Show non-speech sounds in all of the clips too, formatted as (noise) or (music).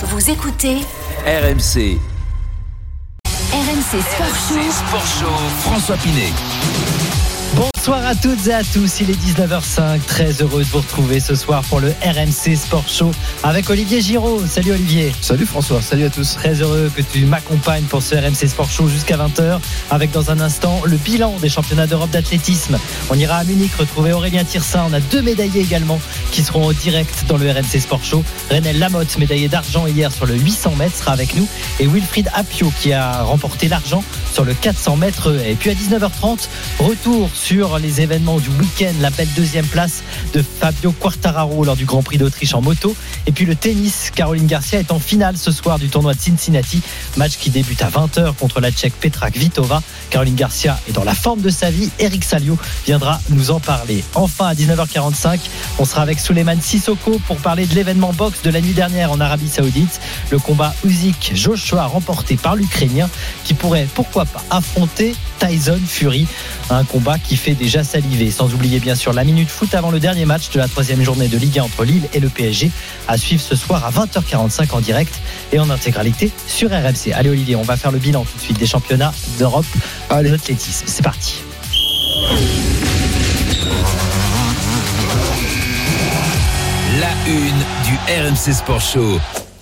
Vous écoutez RMC. RMC Sport Show. Sport Show. François Pinet. Bonsoir à toutes et à tous, il est 19h05, très heureux de vous retrouver ce soir pour le RMC Sport Show avec Olivier Giraud. Salut Olivier. Salut François, salut à tous. Très heureux que tu m'accompagnes pour ce RMC Sport Show jusqu'à 20h avec dans un instant le bilan des championnats d'Europe d'athlétisme. On ira à Munich retrouver Aurélien Tirsin, on a deux médaillés également qui seront au direct dans le RMC Sport Show. Renel Lamotte, médaillé d'argent hier sur le 800 mètres, sera avec nous et Wilfried Apio qui a remporté l'argent sur le 400 mètres. Et puis à 19h30, retour sur les événements du week-end, la belle deuxième place de Fabio Quartararo lors du Grand Prix d'Autriche en moto. Et puis le tennis, Caroline Garcia est en finale ce soir du tournoi de Cincinnati, match qui débute à 20h contre la Tchèque Petra Kvitova. Caroline Garcia est dans la forme de sa vie. Eric Salio viendra nous en parler. Enfin, à 19h45, on sera avec Suleiman Sissoko pour parler de l'événement boxe de la nuit dernière en Arabie Saoudite. Le combat Usyk Joshua remporté par l'Ukrainien qui pourrait, pourquoi pas, affronter Tyson Fury. Un combat qui fait déjà saliver. Sans oublier bien sûr la minute foot avant le dernier match de la troisième journée de Ligue 1 entre Lille et le PSG à suivre ce soir à 20h45 en direct et en intégralité sur RMC. Allez Olivier, on va faire le bilan tout de suite des championnats d'Europe d'athlétisme. C'est parti. La une du RMC Sport Show.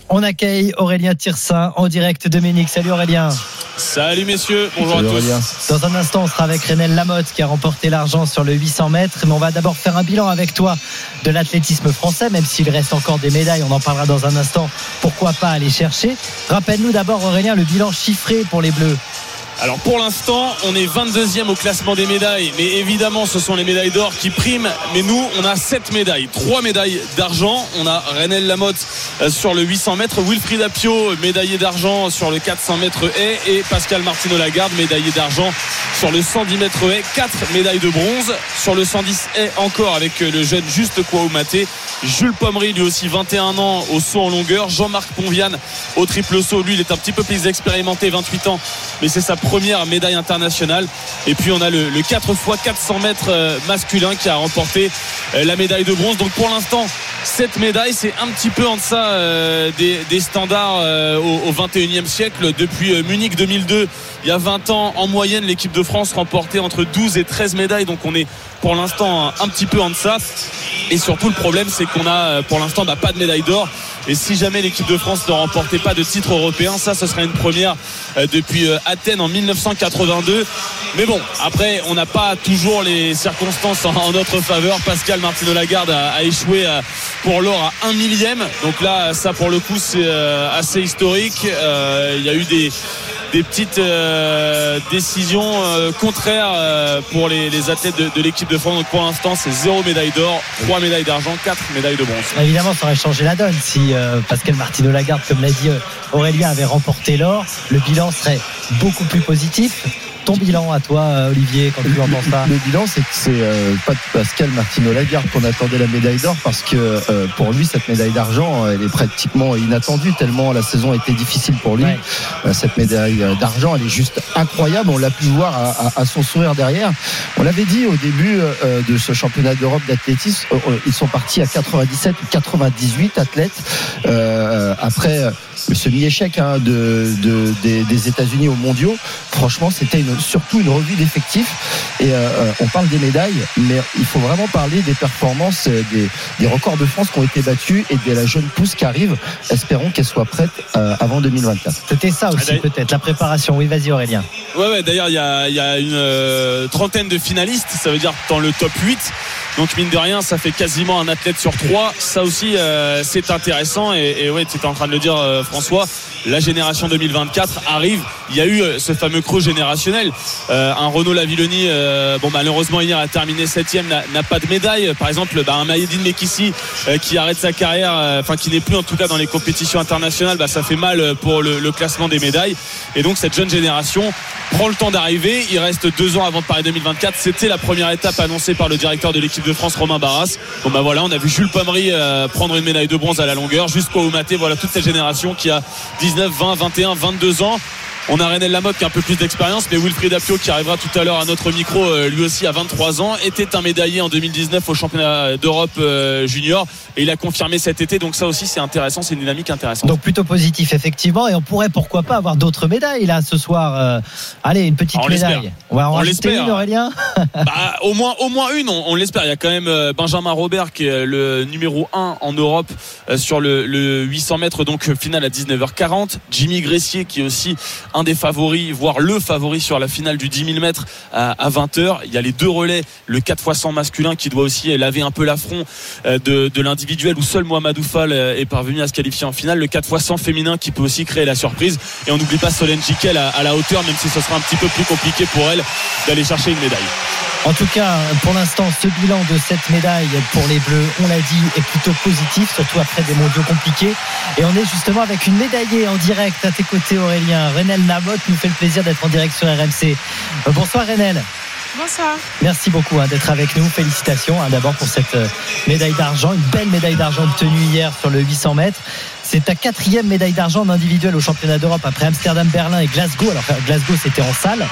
On accueille Aurélien Tirsin en direct de Munich. Salut Aurélien. Salut messieurs, bonjour Salut à tous. Aurélien. Dans un instant, on sera avec Renel Lamotte qui a remporté l'argent sur le 800 mètres. Mais on va d'abord faire un bilan avec toi de l'athlétisme français, même s'il reste encore des médailles. On en parlera dans un instant. Pourquoi pas aller chercher? Rappelle-nous d'abord, Aurélien, le bilan chiffré pour les Bleus. Alors pour l'instant, on est 22e au classement des médailles, mais évidemment ce sont les médailles d'or qui priment. Mais nous, on a 7 médailles, 3 médailles d'argent. On a Renel Lamotte euh, sur le 800 mètres, Wilfried Apio médaillé d'argent sur le 400 mètres haie et Pascal Martino Lagarde médaillé d'argent sur le 110 mètres haie. 4 médailles de bronze sur le 110 haie encore avec euh, le jeune Juste Kouaoumaté. Jules Pommery lui aussi 21 ans au saut en longueur. Jean-Marc Ponvian au triple saut. Lui il est un petit peu plus expérimenté, 28 ans, mais c'est sa première médaille internationale. Et puis on a le, le 4 x 400 mètres euh, masculin qui a remporté euh, la médaille de bronze. Donc pour l'instant, cette médaille, c'est un petit peu en deçà euh, des, standards au, au 21e siècle. Depuis Munich 2002, il y a 20 ans, en moyenne, l'équipe de France remportait entre 12 et 13 médailles. Donc on est pour l'instant un, petit peu en deçà. Et surtout, le problème, c'est qu'on a euh, pour l'instant bah, pas de médaille d'or. Et si jamais l'équipe de France ne remportait pas de titre européen, ça, ce serait une première euh, depuis euh, Athènes en 1982. Mais bon, après, on n'a pas toujours les circonstances en, notre faveur. Pascal Martino Lagarde a, échoué pour l'or à un millième. Donc là, ça, pour le coup, c'est assez historique. Il y a eu des des petites euh, décisions euh, contraires euh, pour les, athlètes de, l'équipe de France. Donc pour l'instant, c'est zéro médaille d'or, trois médailles d'argent, quatre médailles de bronze. Évidemment, ça aurait changé la donne si Pascal Martino Lagarde, comme l'a dit Aurélien, avait remporté l'or. Le bilan serait beaucoup plus positif. Ton bilan à toi, euh, Olivier, quand tu entends ça Le bilan, c'est que c'est euh, pas de Pascal Martino Lagarde qu'on attendait la médaille d'or parce que euh, pour lui, cette médaille d'argent, euh, elle est pratiquement inattendue tellement la saison a été difficile pour lui. Ouais. Euh, Cette médaille d'argent, elle est juste incroyable. On l'a pu voir à, à- à son sourire derrière. On l'avait dit au début de ce championnat d'Europe d'athlétisme, ils sont partis à 97 ou 98 athlètes euh, après le semi-échec hein, de, de- des, des États-Unis aux mondiaux. Franchement, c'était une- surtout une revue d'effectifs. Et euh, euh, on parle des médailles, mais il faut vraiment parler des performances, euh, des, des records de France qui ont été battus et de la jeune pousse qui arrive. Espérons qu'elle soit prête euh, avant 2024. C'était ça aussi, d'ailleurs- peut-être, la préparation. Oui, vas-y, Aurélien. Ouais, ouais, d'ailleurs, il y a, il y a une euh, trentaine de finalistes, ça veut dire dans le top 8. Donc, mine de rien, ça fait quasiment un athlète sur trois. Ça aussi, euh, c'est intéressant. Et, et ouais, tu étais en train de le dire, euh, François, la génération 2024 arrive. Il y a eu euh, ce fameux creux générationnel. Euh, un Renaud Lavilloni, euh, bon, malheureusement, hier a terminé septième, n'a pas de médaille. Par exemple, bah, un Maïdine Mekissi qui arrête sa carrière, enfin, qui n'est plus en tout cas dans les compétitions internationales, bah, ça fait mal pour le, classement des médailles. Et donc, cette jeune génération prend le temps d'arriver. Il reste deux ans avant de Paris 2024. C'était la première étape annoncée par le directeur de l'équipe de France, Romain Barras. Bon bah voilà, on a vu Jules Pommery prendre une médaille de bronze à la longueur, jusqu'au Maté. Voilà toute cette génération qui a 19, 20, 21, 22 ans. On a Renel Lamotte qui a un peu plus d'expérience, mais Wilfried Apio qui arrivera tout à l'heure à notre micro, euh, lui aussi à 23 ans, était un médaillé en 2019 au championnat d'Europe euh, junior et il a confirmé cet été. Donc ça aussi c'est intéressant, c'est une dynamique intéressante. Donc plutôt positif effectivement et on pourrait pourquoi pas avoir d'autres médailles là ce soir. Euh, allez une petite On médaille. On va en On l'espère. une Aurélien. (laughs) (laughs) Bah, au moins, au moins une, on, on l'espère. Il y a quand même Benjamin Robert qui est le numéro 1 en Europe sur le, le 800 mètres, donc finale à 19h40. Jimmy Gressier qui est aussi un des favoris, voire le favori sur la finale du 10 000 mètres à, à 20h. Il y a les deux relais, le 4 x 100 masculin qui doit aussi laver un peu l'affront euh, de, de l'individuel où seul Mohamedou Fall euh, est parvenu à se qualifier en finale. Le 4 x 100 féminin qui peut aussi créer la surprise. Et on n'oublie pas Solène Jiquel à, à la hauteur, même si ce sera un petit peu plus compliqué pour elle d'aller chercher une médaille. En tout cas, pour l'instant, ce bilan de cette médaille pour les Bleus, on l'a dit, est plutôt positif, surtout après des mondiaux compliqués. Et on est justement avec une médaillée en direct à tes côtés, Aurélien. Renel Namotte nous fait le plaisir d'être en direct sur RMC. Euh, Bonsoir Renel. Bonsoir. Merci beaucoup hein, d'être avec nous. Félicitations hein, d'abord pour cette euh, médaille d'argent, une belle médaille d'argent obtenue hier sur le 800 mètres. C'est ta quatrième médaille d'argent en individuel au championnat d'Europe après Amsterdam, Berlin et Glasgow. Alors Glasgow c'était en salle.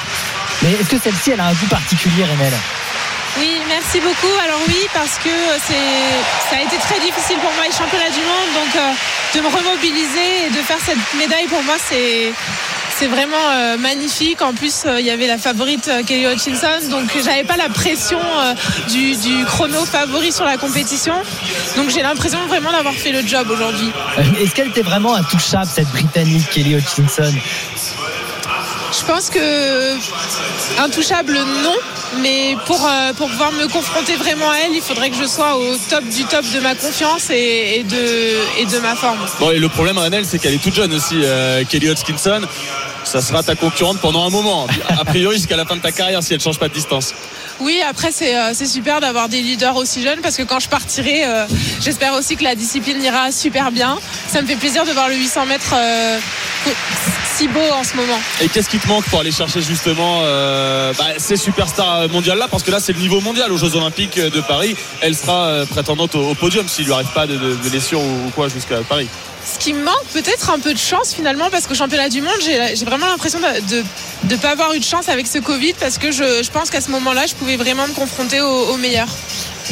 Mais est-ce que celle-ci elle a un goût particulier, Renel Oui, merci beaucoup. Alors oui, parce que c'est, ça a été très difficile pour moi les championnats du monde, donc euh, de me remobiliser et de faire cette médaille pour moi c'est c'est vraiment euh, magnifique. En plus, euh, il y avait la favorite euh, Kelly Hutchinson, donc j'avais pas la pression euh, du, du chrono favori sur la compétition. Donc j'ai l'impression vraiment d'avoir fait le job aujourd'hui. Est-ce qu'elle était vraiment intouchable cette Britannique Kelly Hutchinson? Je pense que intouchable non, mais pour, euh, pour pouvoir me confronter vraiment à elle, il faudrait que je sois au top du top de ma confiance et, et de, et de ma forme. Bon, et le problème, Renel, c'est qu'elle est toute jeune aussi, euh, Kelly Hutchinson. Ça sera ta concurrente pendant un moment. A priori, jusqu'à la fin de ta carrière, si elle change pas de distance. Oui, après c'est euh, c'est super d'avoir des leaders aussi jeunes parce que quand je partirai, euh, j'espère aussi que la discipline ira super bien. Ça me fait plaisir de voir le 800 mètres euh, si beau en ce moment. Et qu'est-ce qui te manque pour aller chercher justement euh, bah, ces superstars mondiales là Parce que là, c'est le niveau mondial aux Jeux Olympiques de Paris. Elle sera prétendante au, au podium s'il lui arrive pas de, de, de blessure ou, ou quoi jusqu'à Paris. Ce qui me manque peut-être un peu de chance finalement parce qu'au championnat du monde j'ai vraiment l'impression de ne pas avoir eu de chance avec ce Covid parce que je, pense qu'à ce moment-là je pouvais vraiment me confronter au meilleur.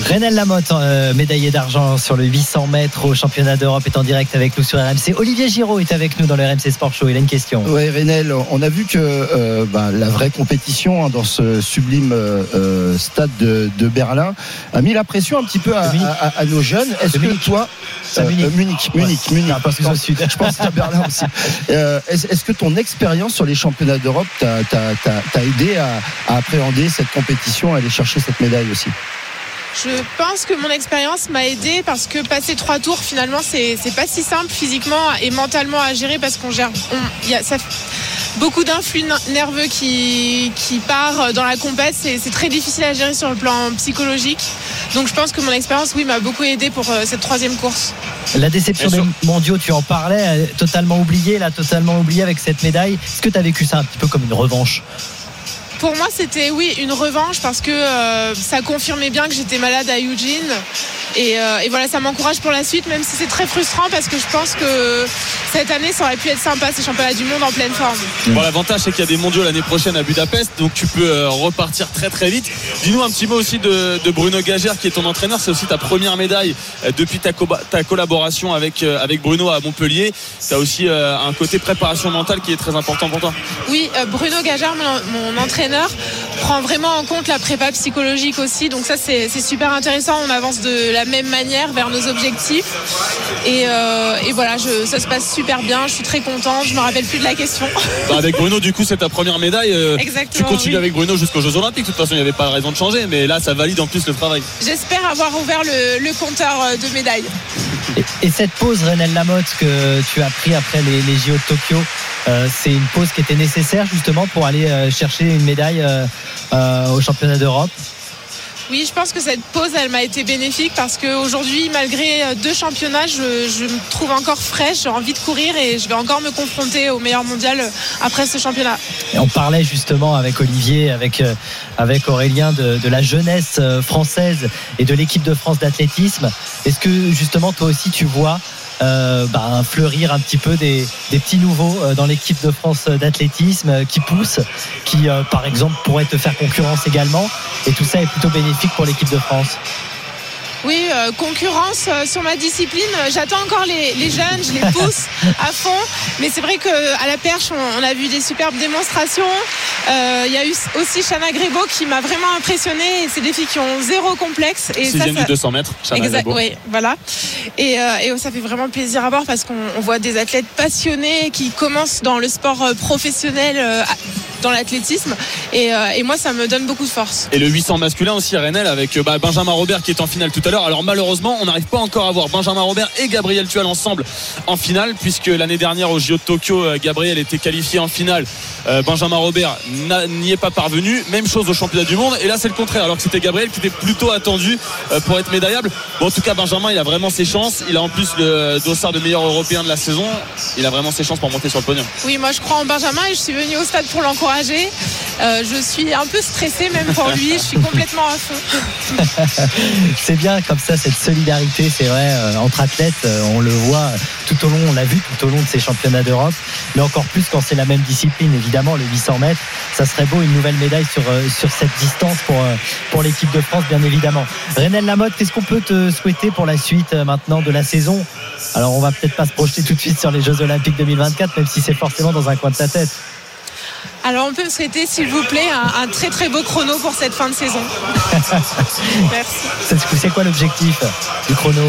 Renel Lamotte, euh, médaillé d'argent sur le 800 mètres au championnat d'Europe, est en direct avec nous sur RMC. Olivier Giraud est avec nous dans le RMC Sport Show. Il a une question. Ouais, Renel, on a vu que euh, ben, la vraie compétition hein, dans ce sublime euh, stade de, de Berlin a mis la pression un petit peu à, nos jeunes. Est-ce que toi, Munich. Munich, Munich, Munich, parce que sud. je pense à Berlin aussi. (laughs) Est-ce que ton expérience sur les championnats d'Europe t'a aidé à, à appréhender cette compétition, à aller chercher cette médaille aussi? Je pense que mon expérience m'a aidé parce que passer trois tours finalement c'est c'est pas si simple physiquement et mentalement à gérer parce qu'on gère on- il y a ça beaucoup d'influx nerveux qui, qui part dans la compète. C'est c'est très difficile à gérer sur le plan psychologique. Donc je pense que mon expérience oui m'a beaucoup aidé pour euh, cette troisième course. La déception des mondiaux, tu en parlais, euh, totalement oublié, là, totalement oublié avec cette médaille. Est-ce que tu as vécu ça un petit peu comme une revanche? Pour moi, c'était oui une revanche parce que euh, ça confirmait bien que j'étais malade à Eugene. Et, euh, et voilà, ça m'encourage pour la suite, même si c'est très frustrant parce que je pense que cette année, ça aurait pu être sympa, ces championnats du monde en pleine forme. Bon, l'avantage, c'est qu'il y a des mondiaux l'année prochaine à Budapest, donc tu peux euh, repartir très très vite. Dis-nous un petit mot aussi de, de Bruno Gagère, qui est ton entraîneur. C'est aussi ta première médaille depuis ta, co- ta collaboration avec, avec Bruno à Montpellier. Tu as aussi un côté préparation mentale qui est très important pour toi. Oui, Bruno mon, mon entraîneur, prend vraiment en compte la prépa psychologique aussi. Donc ça, c'est super intéressant. On avance de la même manière vers nos objectifs. Et, euh, et voilà, je, ça se passe super bien. Je suis très contente. Je me rappelle plus de la question. (laughs) Bah, avec Bruno, du coup, c'est ta première médaille. euh, Exactement, Tu continues oui. avec Bruno jusqu'aux Jeux Olympiques. De toute façon, il n'y avait pas de raison de changer, mais là, ça valide en plus le travail. J'espère avoir ouvert le, le compteur euh, de médailles. Et, et cette pause, Renel Lamotte, que tu as pris après les, les JO de Tokyo, euh, c'est une pause qui était nécessaire justement pour aller chercher une médaille euh, euh, au championnat d'Europe. Oui, je pense que cette pause, elle m'a été bénéfique parce qu'aujourd'hui, malgré euh, deux championnats, je, je me trouve encore fraîche, j'ai envie de courir et je vais encore me confronter au meilleur mondial après ce championnat. Et on parlait justement avec Olivier, avec, avec Aurélien de, de la jeunesse française et de l'équipe de France d'athlétisme. Est-ce que justement toi aussi tu vois euh, bah, fleurir un petit peu des, petits nouveaux euh, dans l'équipe de France d'athlétisme euh, qui poussent, qui par exemple pourraient te faire concurrence également. Et tout ça est plutôt bénéfique pour l'équipe de France. Oui, euh, concurrence euh, sur ma discipline. Euh, J'attends encore les, les jeunes, je les (laughs) pousse à fond. Mais c'est vrai qu'à la perche, on, on a vu des superbes démonstrations. Euh, Il y a eu aussi Chana Grébo qui m'a vraiment impressionné. Et c'est des filles qui ont zéro complexe. Et ça, Sixième ça- du 200 mètres. Chana Exact, oui, voilà. Et, euh, et ça fait vraiment plaisir à voir parce qu'on on voit des athlètes passionnés qui commencent dans le sport professionnel, euh, dans l'athlétisme. Et, euh, et moi, ça me donne beaucoup de force. Et le 800 masculin aussi, Renel, avec euh, bah, Benjamin Robert qui est en finale tout à l'heure. Alors malheureusement, on n'arrive pas encore à voir Benjamin Robert et Gabriel Tual ensemble en finale, puisque l'année dernière au JO de Tokyo, euh, Gabriel était qualifié en finale. Euh, Benjamin Robert n'y est pas parvenu. Même chose au championnat du monde. Et là, c'est le contraire, alors que c'était Gabriel qui était plutôt attendu euh, pour être médaillable. Bon, en tout cas, Benjamin, il a vraiment ses chances. Il a en plus le dossard de meilleur européen de la saison. Il a vraiment ses chances pour monter sur le podium. Oui, moi, je crois en Benjamin et je suis venue au stade pour l'encourager. Euh, je suis un peu stressée même pour lui. Je suis complètement à fond. (laughs) C'est bien comme ça cette solidarité, c'est vrai, euh, entre athlètes, euh, on le voit tout au long, on l'a vu tout au long de ces championnats d'Europe, mais encore plus quand c'est la même discipline, évidemment, le 800 mètres, ça serait beau une nouvelle médaille sur, sur cette distance pour, pour l'équipe de France, bien évidemment. Renel Lamotte, qu'est-ce qu'on peut te souhaiter pour la suite maintenant de la saison? Alors on va peut-être pas se projeter tout de suite sur les Jeux Olympiques 2024, même si c'est forcément dans un coin de ta tête. Alors, on peut me souhaiter, s'il vous plaît, un, un très très beau chrono pour cette fin de saison. (laughs) Merci. C'est quoi l'objectif du chrono?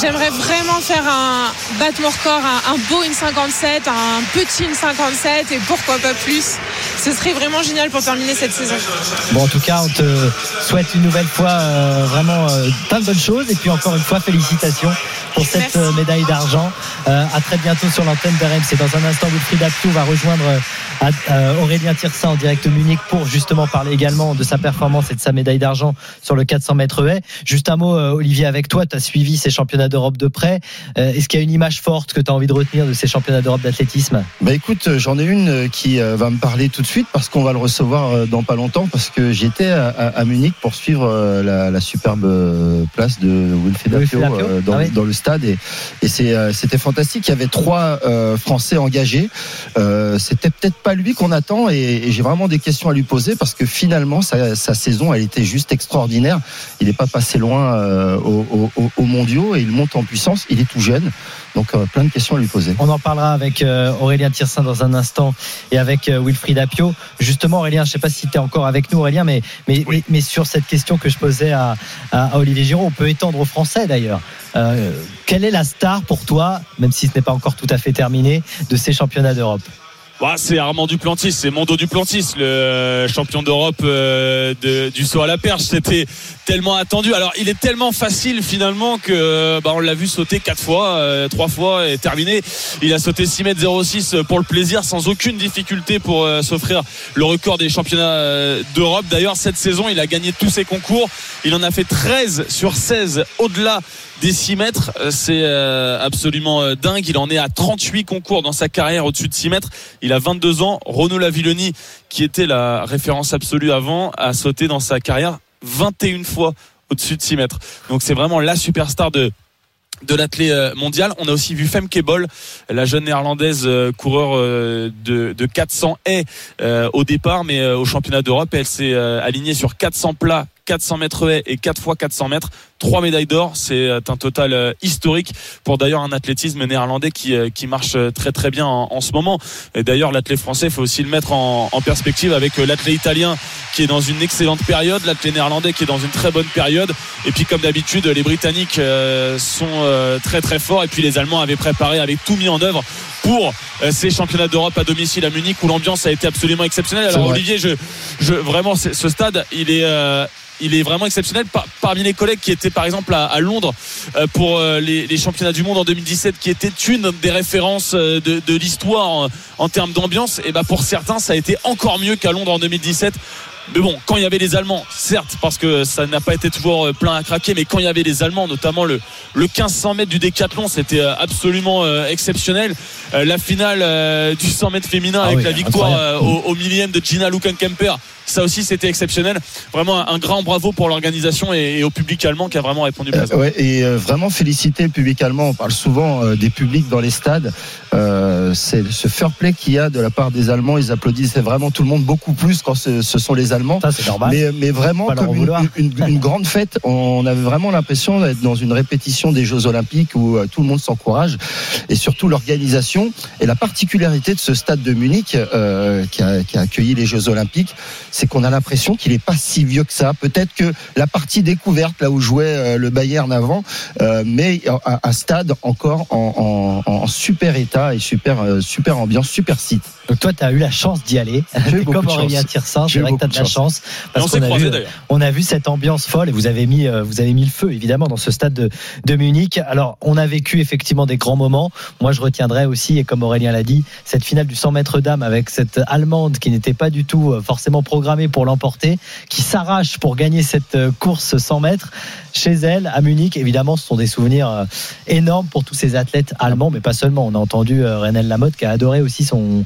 J'aimerais vraiment faire un battre mon record, un, un beau une 57, un petit une 57 et pourquoi pas plus. Ce serait vraiment génial pour terminer cette saison. Bon, en tout cas, on te souhaite une nouvelle fois euh, vraiment euh, plein de bonnes choses. Et puis encore une fois, félicitations pour cette Merci. euh, médaille d'argent. Euh, à très bientôt sur l'antenne d'RMC. Dans un instant, Wilfried Appiou va rejoindre Aurélien Tirsin en direct Munich pour justement parler également de sa performance et de sa médaille d'argent sur le 400 mètres haies. Juste un mot, euh, Olivier, avec toi, tu as suivi ces championnats d'Europe de près. Euh, Est-ce qu'il y a une image forte que tu as envie de retenir de ces championnats d'Europe d'athlétisme? Bah écoute, j'en ai une qui euh, va me parler tout de suite parce qu'on va le recevoir euh, dans pas longtemps parce que j'étais à, Munich pour suivre euh, la, la superbe euh, place de Wilfried dans, ah oui. dans le stade et, c'était fantastique. Il y avait trois Français engagés. C'était peut-être pas lui qu'on attend et, et j'ai vraiment des questions à lui poser parce que finalement sa, sa saison elle était juste extraordinaire. Il n'est pas passé loin aux, aux- aux- aux mondiaux et il monte en puissance. Il est tout jeune, donc euh, plein de questions à lui poser. On en parlera avec euh, Aurélien Tirsin dans un instant et avec euh, Wilfried Apio. Justement, Aurélien, je ne sais pas si tu es encore avec nous, Aurélien, mais, mais, mais, mais sur cette question que je posais à, à, à Olivier Giraud, on peut étendre aux Français d'ailleurs. Euh, quelle est la star pour toi, même si ce n'est pas encore tout à fait terminé, de ces championnats d'Europe? Bah, c'est Armand Duplantis, c'est Mondo Duplantis, le champion d'Europe euh, de- du saut à la perche. C'était tellement attendu. Alors, il est tellement facile finalement que euh, bah, on l'a vu sauter quatre fois, euh, trois fois et terminé. Il a sauté 6 mètres 06 pour le plaisir, sans aucune difficulté pour euh, s'offrir le record des championnats euh, d'Europe. D'ailleurs, cette saison, il a gagné tous ses concours. Il en a fait 13 sur 16 au-delà des 6 mètres. C'est absolument dingue. Il en est à 38 concours dans sa carrière au-dessus de 6 mètres. Il a 22 ans. Renaud Lavilloni, qui était la référence absolue avant, a sauté dans sa carrière 21 fois au-dessus de 6 mètres. Donc c'est vraiment la superstar de de l'athlé euh, mondial. On a aussi vu Femke Bol, la jeune néerlandaise euh, coureur euh, de, de 400 haies au départ, mais au championnat d'Europe, elle s'est alignée sur 400 plats, 400 mètres haies et 4 fois 400 mètres. Trois médailles d'or, c'est euh, un total euh, historique pour d'ailleurs un athlétisme néerlandais qui, euh, qui marche très très bien en, en ce moment. Et d'ailleurs, l'athlète français, faut aussi le mettre en, en perspective avec l'athlète italien qui est dans une excellente période, l'athlète néerlandais qui est dans une très bonne période. Et puis comme d'habitude, les Britanniques sont très très forts. Et puis les Allemands avaient préparé, avaient tout mis en œuvre pour ces championnats d'Europe à domicile à Munich où l'ambiance a été absolument exceptionnelle. Alors. Olivier, je, je vraiment ce stade, il est euh, il est vraiment exceptionnel. Par- parmi les collègues qui étaient par exemple à, à Londres euh, pour euh, les, les championnats du monde en 2017 qui était une des références euh, de, de l'histoire en, en termes d'ambiance et bah pour certains ça a été encore mieux qu'à Londres en 2017 Mais bon, quand il y avait les Allemands, certes, parce que ça n'a pas été toujours plein à craquer, mais quand il y avait les Allemands, notamment le, le 1500 mètres du décathlon, c'était absolument euh, exceptionnel. Euh, la finale euh, du 100 mètres féminin Ah avec oui, la victoire au, au millième de Gina Lukankemper, ça aussi c'était exceptionnel. Vraiment un, grand bravo pour l'organisation et, et au public allemand qui a vraiment répondu Euh, présent. ouais, et euh, vraiment féliciter le public allemand. On parle souvent euh, des publics dans les stades. Euh, c'est ce fair play qu'il y a de la part des Allemands. Ils applaudissent vraiment tout le monde beaucoup plus quand ce, ce sont les Allemands. Ça, c'est normal. Mais, mais vraiment comme une, une- une grande fête. On avait vraiment l'impression d'être dans une répétition des Jeux Olympiques où euh, tout le monde s'encourage et surtout l'organisation et la particularité de ce stade de Munich euh, qui, a, qui a accueilli les Jeux Olympiques, c'est qu'on a l'impression qu'il n'est pas si vieux que ça. Peut-être que la partie découverte là où jouait euh, le Bayern avant, euh, mais un, un stade encore en, en- en super état et super euh, super ambiance, super site. Donc toi, tu as eu la chance d'y aller. Comme Aurélien. Tirsin, c'est vrai que tu as de la chance. Parce qu'on a, vu, on a vu cette ambiance folle et vous avez mis, euh, vous avez mis le feu évidemment dans ce stade de, de Munich. Alors, on a vécu effectivement des grands moments. Moi, je retiendrai aussi, et comme Aurélien l'a dit, cette finale du 100 mètres d'âme avec cette Allemande qui n'était pas du tout euh, forcément programmée pour l'emporter, qui s'arrache pour gagner cette euh, course 100 mètres chez elle à Munich. Évidemment, ce sont des souvenirs euh, énormes pour tous ces athlètes allemands, mais pas seulement. On a entendu euh, Renel Lamotte qui a adoré aussi son,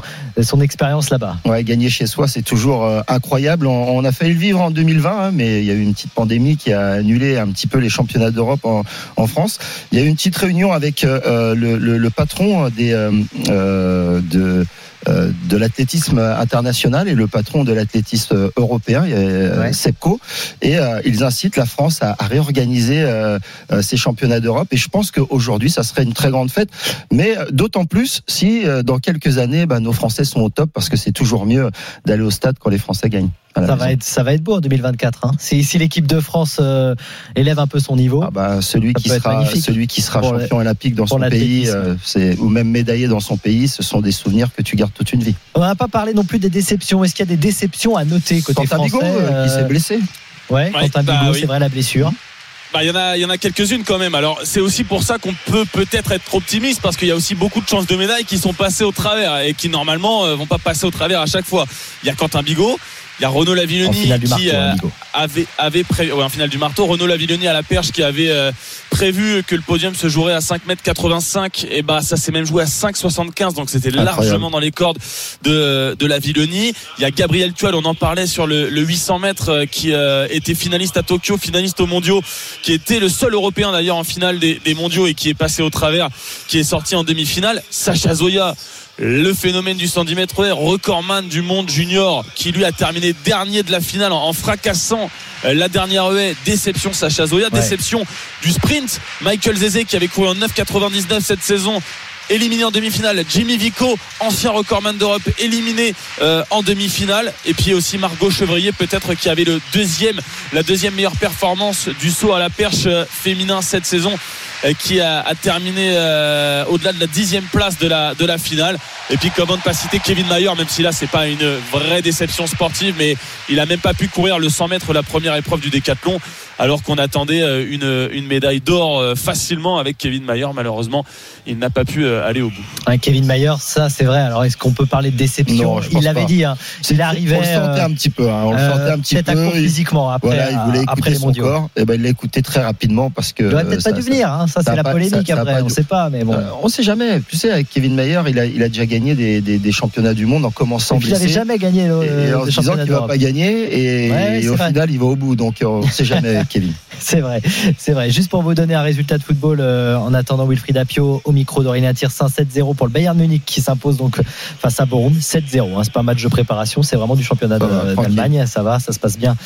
expérience là-bas. Gagner chez soi, c'est toujours incroyable. On, a failli le vivre en 2020, hein, mais il y a eu une petite pandémie qui a annulé un petit peu les championnats d'Europe en, France. Il y a eu une petite réunion avec le, patron de de l'athlétisme international et le patron de l'athlétisme européen, euh, Ouais. Sepco, et euh, ils incitent la France à, à réorganiser euh, euh, ces championnats d'Europe. Et je pense qu'aujourd'hui, ça serait une très grande fête, mais euh, d'autant plus si euh, dans quelques années, bah, nos Français sont au top, parce que c'est toujours mieux d'aller au stade quand les Français gagnent. Ça maison. va être, ça va être beau en 2024. Hein. Si, si l'équipe de France euh, élève un peu son niveau, Ah bah, celui qui sera celui qui sera champion olympique dans son pays euh, ou même médaillé dans son pays ce sont des souvenirs que tu gardes toute une vie on n'a pas parlé non plus des déceptions. Est-ce qu'il y a des déceptions à noter côté Quentin français Bigot euh, qui euh, s'est blessé Ouais, Ouais, Quentin bah Bigot, oui. c'est vrai la blessure. Bah, il y en a, il y en a quelques-unes quand même. Alors, c'est aussi pour ça qu'on peut peut-être être optimiste parce qu'il y a aussi beaucoup de chances de médailles qui sont passées au travers et qui normalement euh, vont pas passer au travers à chaque fois. Il y a Quentin Bigot, il y a Renaud En Lavilloni qui marteau, hein, euh, avait avait prévu ouais, en finale du marteau. Renaud Lavilloni à la perche qui avait euh, prévu que le podium se jouerait à 5 mètres 85 et bah ça s'est même joué à 5,75 donc c'était largement dans les cordes de de Lavilloni il y a Gabriel Tual on en parlait sur le, le 800 mètres euh, qui euh, était finaliste à Tokyo finaliste aux mondiaux qui était le seul européen d'ailleurs en finale des, des mondiaux et qui est passé au travers qui est sorti en demi-finale. Sacha Zoya le phénomène du 110 mètres haies, recordman du monde junior, qui lui a terminé dernier de la finale en, en fracassant euh, la dernière haie. Déception Sacha Zoya, Ouais. déception du sprint. Michael Zezé qui avait couru en 9,99 cette saison. Éliminé en demi-finale, Jimmy Vico, ancien recordman d'Europe, éliminé euh, en demi-finale. Et puis aussi Margot Chevrier, peut-être qui avait le deuxième, la deuxième meilleure performance du saut à la perche euh, féminin cette saison, qui a, a terminé euh, au-delà de la dixième place de la, de la finale. Et puis comment ne pas citer Kevin Mayer, même si là c'est pas une vraie déception sportive, mais il a même pas pu courir le 100 mètres la première épreuve du décathlon, alors qu'on attendait euh, une, une médaille d'or euh, facilement avec Kevin Mayer. Malheureusement, il n'a pas pu euh, aller au bout. Ouais, Kevin Mayer, ça c'est vrai. Alors est-ce qu'on peut parler de déception Non, je Il l'avait dit. hein. Il arrivait. on le sentait euh, un petit peu hein, on le euh, sentait un petit peu court il, physiquement après, voilà il voulait après écouter les son mondiaux. corps et ben il l'a écouté très rapidement parce que Il aurait peut-être euh, pas dû venir. hein. Ça ça c'est la pas- polémique ça- après. On dû- sait pas, mais bon. Euh, on sait jamais. Tu sais, avec Kevin Mayer, il a, il a déjà gagné des, des, des championnats du monde en commençant puis il n'avait blessé. jamais gagné le, et en se disant qu'il va d'Europe. pas gagner et, Ouais, et au vrai. final il va au bout donc euh, on sait jamais avec (laughs) Kevin C'est vrai, c'est vrai. Juste pour vous donner un résultat de football, euh, en attendant Wilfried Apio au micro d'Aurélien Tirsin, 7-0 pour le Bayern Munich qui s'impose donc face à Borum, 7-0. Hein, c'est pas un match de préparation, c'est vraiment du championnat va, d'Allemagne. Ça va, ça se passe bien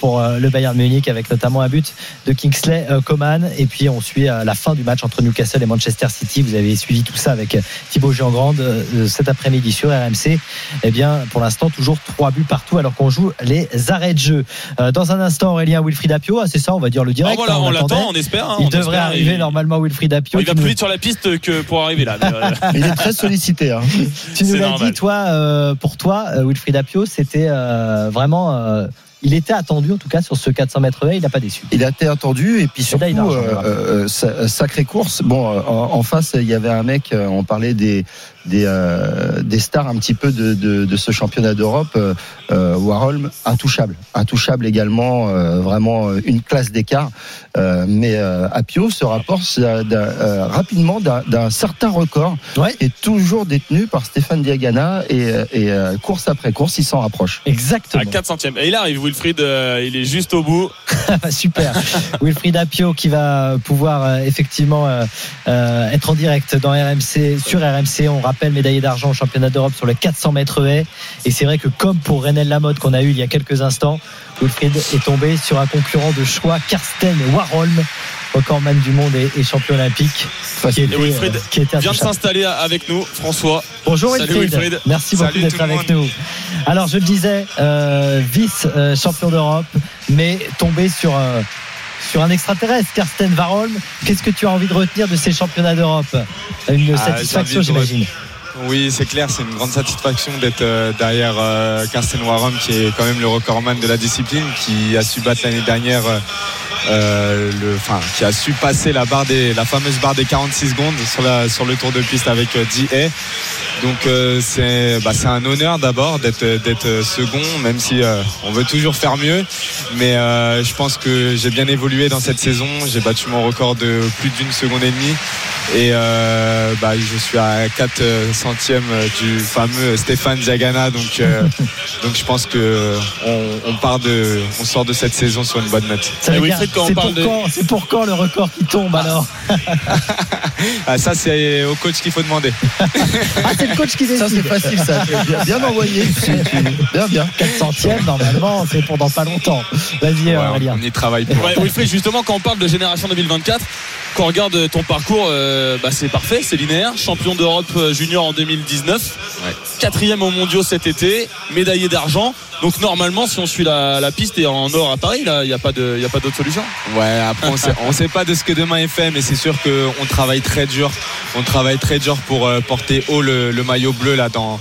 pour le Bayern Munich avec notamment un but de Kingsley Coman. Et puis on suit la fin du match entre Newcastle et Manchester City. Vous avez suivi tout ça avec euh, Thibaut Jean-Grande euh, cet après-midi sur RMC. Eh bien, pour l'instant, toujours trois buts partout alors qu'on joue les arrêts de jeu. Euh, dans un instant, Aurélien Wilfried Apio, ah, c'est ça, on va dire le direct. Ah, voilà, hein, on l'attend, on espère. hein, Il on devrait espère, arriver il- normalement Wilfried Apio. Il va plus nous- vite sur la piste que pour arriver là. mais, euh, (laughs) il est très sollicité hein. (laughs) Tu nous l'as dit, toi, euh, pour toi, euh, Wilfried Apio, c'était euh, vraiment euh, il était attendu en tout cas sur ce 400 mètres il n'a pas déçu. Il a été attendu et puis surtout d'argent, euh, euh, sa- sacrée course. Bon, euh, en, en face il y avait un mec. euh, On parlait des des, euh, des stars un petit peu de, de, de ce championnat d'Europe. Euh, euh, Warholm intouchable, intouchable également, euh, vraiment une classe d'écart. Euh, mais euh, Apio se rapporte euh, rapidement d'un certain record Ouais. qui est toujours détenu par Stéphane Diagana et, et course après course il s'en rapproche. Exactement. À 4 centièmes. Et il arrive, Wilfried, euh, il est juste au bout. (laughs) Super. (laughs) Wilfried Apio qui va pouvoir euh, effectivement euh, euh, être en direct dans RMC sur RMC. On rappelle médaillé d'argent au championnat d'Europe sur le 400 mètres haies. Et c'est vrai que comme pour Renel Lamotte qu'on a eu il y a quelques instants, Wilfried est tombé sur un concurrent de choix, Karsten Warholm, recordman du monde et, et champion olympique, qui était, Et Wilfried euh, qui était Vient de s'installer avec nous, François. Bonjour Salut Wilfried. Wilfried. Merci beaucoup d'être avec nous. Alors je le disais, euh, vice euh, champion d'Europe, mais tombé sur euh, sur un extraterrestre, Karsten Warholm. Qu'est-ce que tu as envie de retenir de ces championnats d'Europe? Une Ah, satisfaction, j'imagine. Oui, c'est clair, c'est une grande satisfaction d'être euh, derrière euh, Karsten Warholm, qui est quand même le recordman de la discipline, qui a su battre l'année dernière, euh, euh, le, enfin, qui a su passer la barre des, la fameuse barre des 46 secondes sur, la, sur le tour de piste avec euh, D.A. Donc euh, c'est bah, c'est un honneur d'abord d'être d'être euh, second, même si euh, on veut toujours faire mieux. Mais euh, je pense que j'ai bien évolué dans cette saison. J'ai battu mon record de plus d'une seconde et demie. Et euh, bah, je suis à 4 centièmes du fameux Stéphane Diagana. Donc, euh, (laughs) donc je pense que on, on part de, on sort de cette saison sur une bonne note. Ça Et veut dire, Wilfried, quand on C'est parle pour, de- quand, c'est pour quand le record qui tombe alors (laughs) Ah, ça, c'est au coach qu'il faut demander. Ah, c'est le coach qui Ça c'est décide. facile ça. Bien, bien envoyé. (laughs) Bien bien. 4 centièmes, normalement, c'est pour dans pas longtemps. Vas-y, Ouais, Aurélien. on y travaille pour. Ouais, Wilfried, justement, quand on parle de génération 2024, quand on regarde ton parcours, euh, bah, c'est parfait, c'est linéaire. Champion d'Europe euh, junior en 2019, Ouais. quatrième au mondiaux cet été, médaillé d'argent. Donc normalement, si on suit la, la piste et en or à Paris, là, il n'y a pas de, y a pas d'autre solution. Ouais, après on sait, (laughs) on sait pas de ce que demain est fait, mais c'est sûr qu'on travaille très dur. On travaille très dur pour euh, porter haut le, le maillot bleu là dans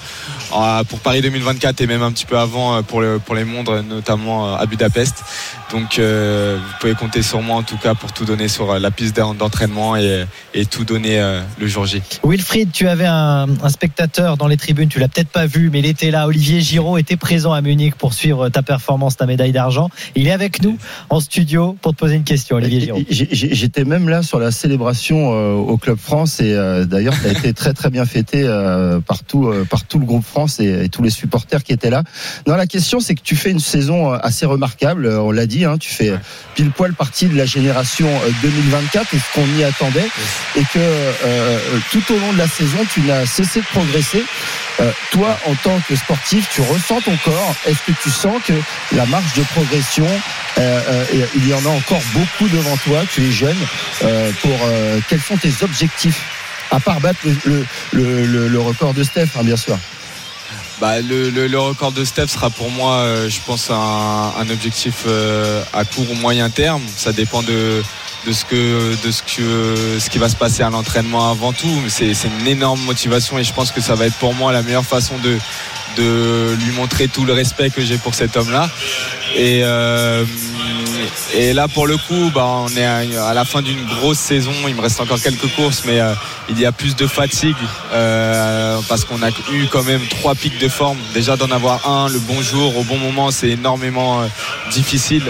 pour Paris 2024 et même un petit peu avant euh, pour le, pour les mondes, notamment euh, à Budapest. Donc euh, vous pouvez compter sur moi en tout cas pour tout donner sur la piste d'en- d'entraînement et, et tout donner euh, le jour J. Wilfried, tu avais un, un spectateur dans les tribunes, tu l'as peut-être pas vu, mais il était là. Olivier Giraud était présent à Munich pour suivre ta performance, ta médaille d'argent. Il est avec nous en studio pour te poser une question, Olivier Giraud. J'étais même là sur la célébration au Club France et d'ailleurs ça a été très très bien fêté par, tout, par tout le groupe France et, et tous les supporters qui étaient là. Non, la question c'est que tu fais une saison euh, assez remarquable, euh, on l'a dit, hein, tu fais pile poil partie de la génération euh, 2024 et ce qu'on y attendait et que euh, tout au long de la saison tu n'as cessé de progresser. Euh, toi, en tant que sportif, tu ressens ton corps. Est-ce que tu sens que la marge de progression, euh, euh, il y en a encore beaucoup devant toi. Tu es jeune. Euh, pour euh, quels sont tes objectifs? À part battre le, le, le, le- le record de Steph, hein, bien sûr. Bah, le, le- le record de Steph sera pour moi, euh, je pense, un, un objectif euh, à court ou moyen terme. Ça dépend de, de ce que de ce que ce qui va se passer à l'entraînement avant tout. C'est une énorme motivation et je pense que ça va être pour moi la meilleure façon de de lui montrer tout le respect que j'ai pour cet homme-là. Et euh, et là pour le coup, bah, on est à, la fin d'une grosse saison. Il me reste encore quelques courses, mais euh, il y a plus de fatigue euh, parce qu'on a eu quand même trois pics de forme. Déjà d'en avoir un le bon jour au bon moment, c'est énormément difficile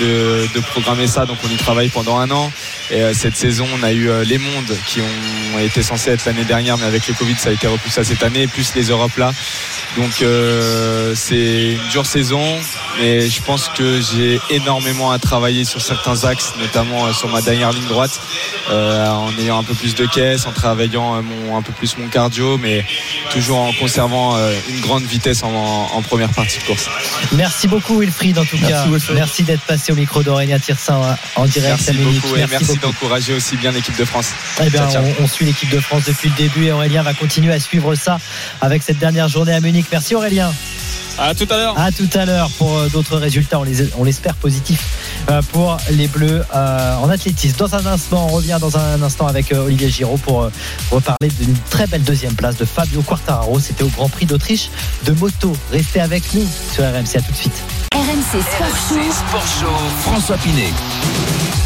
de, de programmer ça. Donc on y travaille pendant un an. Et cette saison, on a eu les mondes qui ont été censés être l'année dernière, mais avec le Covid, ça a été repoussé à cette année, plus les Europes là. Donc euh, c'est une dure saison, mais je pense que j'ai énormément à travailler sur certains axes, notamment euh, sur ma dernière ligne droite, euh, en ayant un peu plus de caisse, en travaillant mon, un peu plus mon cardio, mais toujours en conservant euh, une grande vitesse en, en première partie de course. Merci beaucoup Wilfried en tout Merci, cas. Wilfried. Merci d'être passé au micro d'Aurélien Tirsin hein, en direct Merci à Munich. beaucoup et merci d'encourager aussi bien l'équipe de France. Eh bien, on, on suit l'équipe de France depuis le début et Aurélien va continuer à suivre ça avec cette dernière journée à Munich. Merci Aurélien. À tout à l'heure. À tout à l'heure pour euh, d'autres résultats. On les- on l'espère positifs euh, pour les Bleus euh, en athlétisme. Dans un instant, on revient dans un instant avec Olivier Giraud pour reparler d'une très belle deuxième place de Fabio Quartararo. C'était au Grand Prix d'Autriche de moto. Restez avec nous sur RMC. À tout de suite. RMC Sport RMC Show. Sport Show, François Pinet.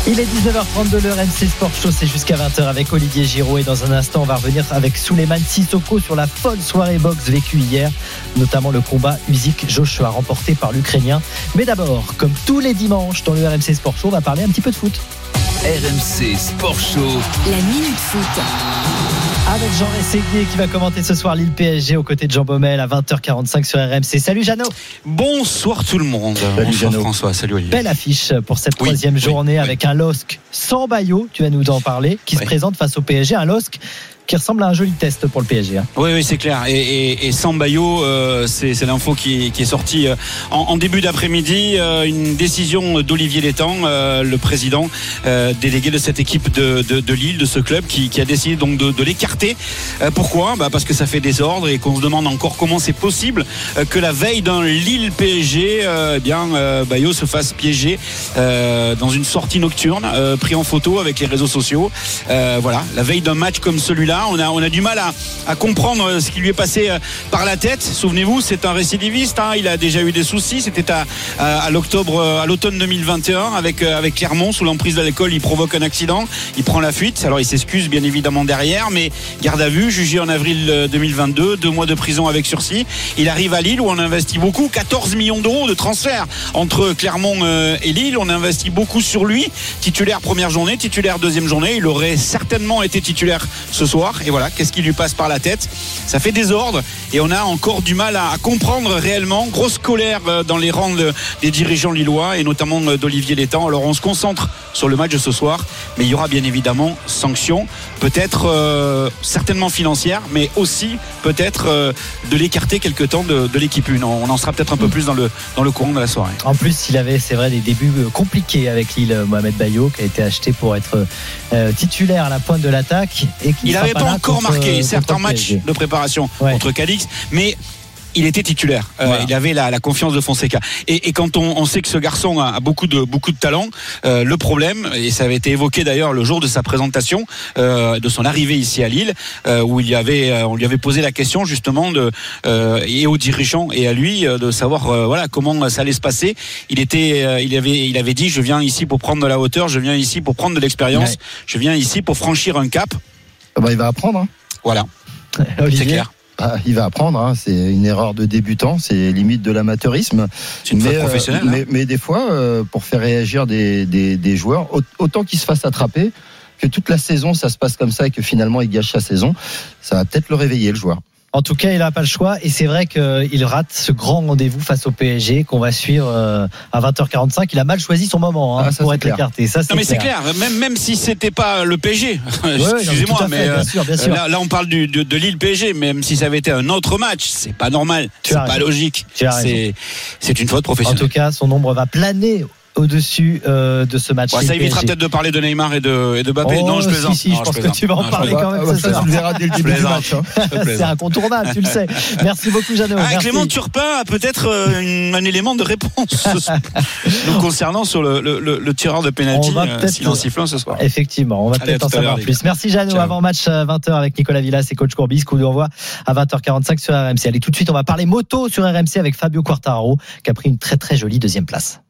Il est 19h30 de l'heure MC Sport Show, c'est jusqu'à 20h avec Olivier Giraud et dans un instant on va revenir avec Souleymane Sissoko sur la folle soirée boxe vécue hier, notamment le combat Usyk Joshua remporté par l'Ukrainien. Mais d'abord, comme tous les dimanches dans le RMC Sport Show, on va parler un petit peu de foot. RMC Sport Show. La Minute Foot. Avec Jean Rességuier qui va commenter ce soir Lille PSG aux côtés de Jean Baumel à 20h45 sur RMC. Salut Jeannot Bonsoir tout le monde. Salut, Bonsoir Jeannot. François, salut Olivier. Belle affiche pour cette Oui, troisième oui, journée oui. avec un LOSC sans Bayo, tu vas nous en parler, qui se Oui. présente face au PSG. Un LOSC qui ressemble à un joli test pour le PSG. hein. Oui, oui, c'est clair. Et, et, et euh, c'est l'info qui, est sortie euh, en, début d'après-midi. euh, une décision d'Olivier Létang, le président délégué de cette équipe de, Lille, de ce club, qui, a décidé donc de, l'écarter. Pourquoi? Bah Parce que ça fait désordre et qu'on se demande encore comment c'est possible que la veille d'un Lille PSG, eh bien Bayo se fasse piéger dans une sortie nocturne, pris en photo avec les réseaux sociaux. Voilà, la veille d'un match comme celui-là, on a, du mal à, comprendre euh, ce qui lui est passé euh, par la tête. Souvenez-vous, c'est un récidiviste. hein, il a déjà eu des soucis. C'était à, l'octobre, euh, à l'automne 2021 avec Clermont sous l'emprise de l'alcool. Il provoque un accident. Il prend la fuite. Alors il s'excuse bien évidemment derrière, mais garde à vue, jugé en avril euh, 2022, deux mois de prison avec sursis. Il arrive à Lille où on investit beaucoup, 14 millions d'euros de transfert entre Clermont et Lille. On investit beaucoup sur lui. Titulaire première journée, titulaire deuxième journée. Il aurait certainement été titulaire ce soir. Et voilà, qu'est-ce qui lui passe par la tête Ça fait désordre et on a encore du mal à, à comprendre réellement. Grosse colère euh, dans les rangs de- des dirigeants lillois et notamment euh, d'Olivier Létang. Alors on se concentre sur le match de ce soir, mais il y aura bien évidemment sanctions, peut-être euh, certainement financières, mais aussi peut-être euh, de l'écarter quelque temps de, de l'équipe 1. On en sera peut-être un peu plus dans le, dans le courant de la soirée. En plus, il avait, c'est vrai, des débuts compliqués avec Lille, Mohamed Bayo, qui a été acheté pour être euh, titulaire à la pointe de l'attaque. et qui Il n'avait pas encore marqué, contre certes, un le match PSG. de préparation Ouais. contre Calix, mais il était titulaire. Euh, Voilà. il avait la, la confiance de Fonseca. Et, et quand on, on sait que ce garçon a, a beaucoup de beaucoup de talent, euh, le problème, et ça avait été évoqué d'ailleurs le jour de sa présentation, euh, de son arrivée ici à Lille, euh, où il y avait, euh, on lui avait posé la question justement de euh, et aux dirigeants et à lui euh, de savoir euh, voilà comment ça allait se passer. Il était, euh, il avait, il avait dit, je viens ici pour prendre de la hauteur, je viens ici pour prendre de l'expérience, Ouais. je viens ici pour franchir un cap. Ah bah, il va apprendre. hein. Voilà, (laughs) c'est clair. Ah, il va apprendre. hein. C'est une erreur de débutant. C'est limite de l'amateurisme. C'est une faute euh, professionnelle. hein. mais, mais des fois, euh, pour faire réagir des, des, des joueurs, au- autant qu'ils se fassent attraper, que toute la saison ça se passe comme ça et que finalement il gâche sa saison, ça va peut-être le réveiller le joueur. En tout cas, il n'a pas le choix. Et c'est vrai qu'il rate ce grand rendez-vous face au PSG qu'on va suivre euh, à 20h45. Il a mal choisi son moment hein, Ah, ça, pour être clair. écarté. Ça, Non mais c'est clair, même, même si c'était pas le PSG, (laughs) Ouais, excusez-moi, mais bien euh, sûr, bien sûr. Là, là, on parle du, de, de Lille PSG, même si ça avait été un autre match, c'est pas normal, c'est as pas raison. logique, c'est une faute En professionnelle. tout cas, son ombre va planer au-dessus euh, de ce match. Ouais, ça évitera peut-être de parler de Neymar et de, et de Mbappé. Oh, non, je plaisante. si, Non, je pense que tu vas en Non, parler quand même Ah, ça, le verras dès le début du match. hein. (laughs) C'est incontournable, tu le sais. Merci beaucoup, Jeannot. Ah. Clément Turpin a peut-être euh, un élément de réponse (laughs) nous concernant sur le, le, le, le tireur de pénalty On va euh, peut-être- s'il en siffle un ce soir. Effectivement, on va peut-être en savoir plus. Merci Jeannot. Avant match à 20h avec Nicolas Villas et coach Courbis. Coup d'envoi à 20h45 sur RMC. Allez, tout de suite, on va parler moto sur RMC avec Fabio Quartararo qui a pris une très très jolie deuxième place.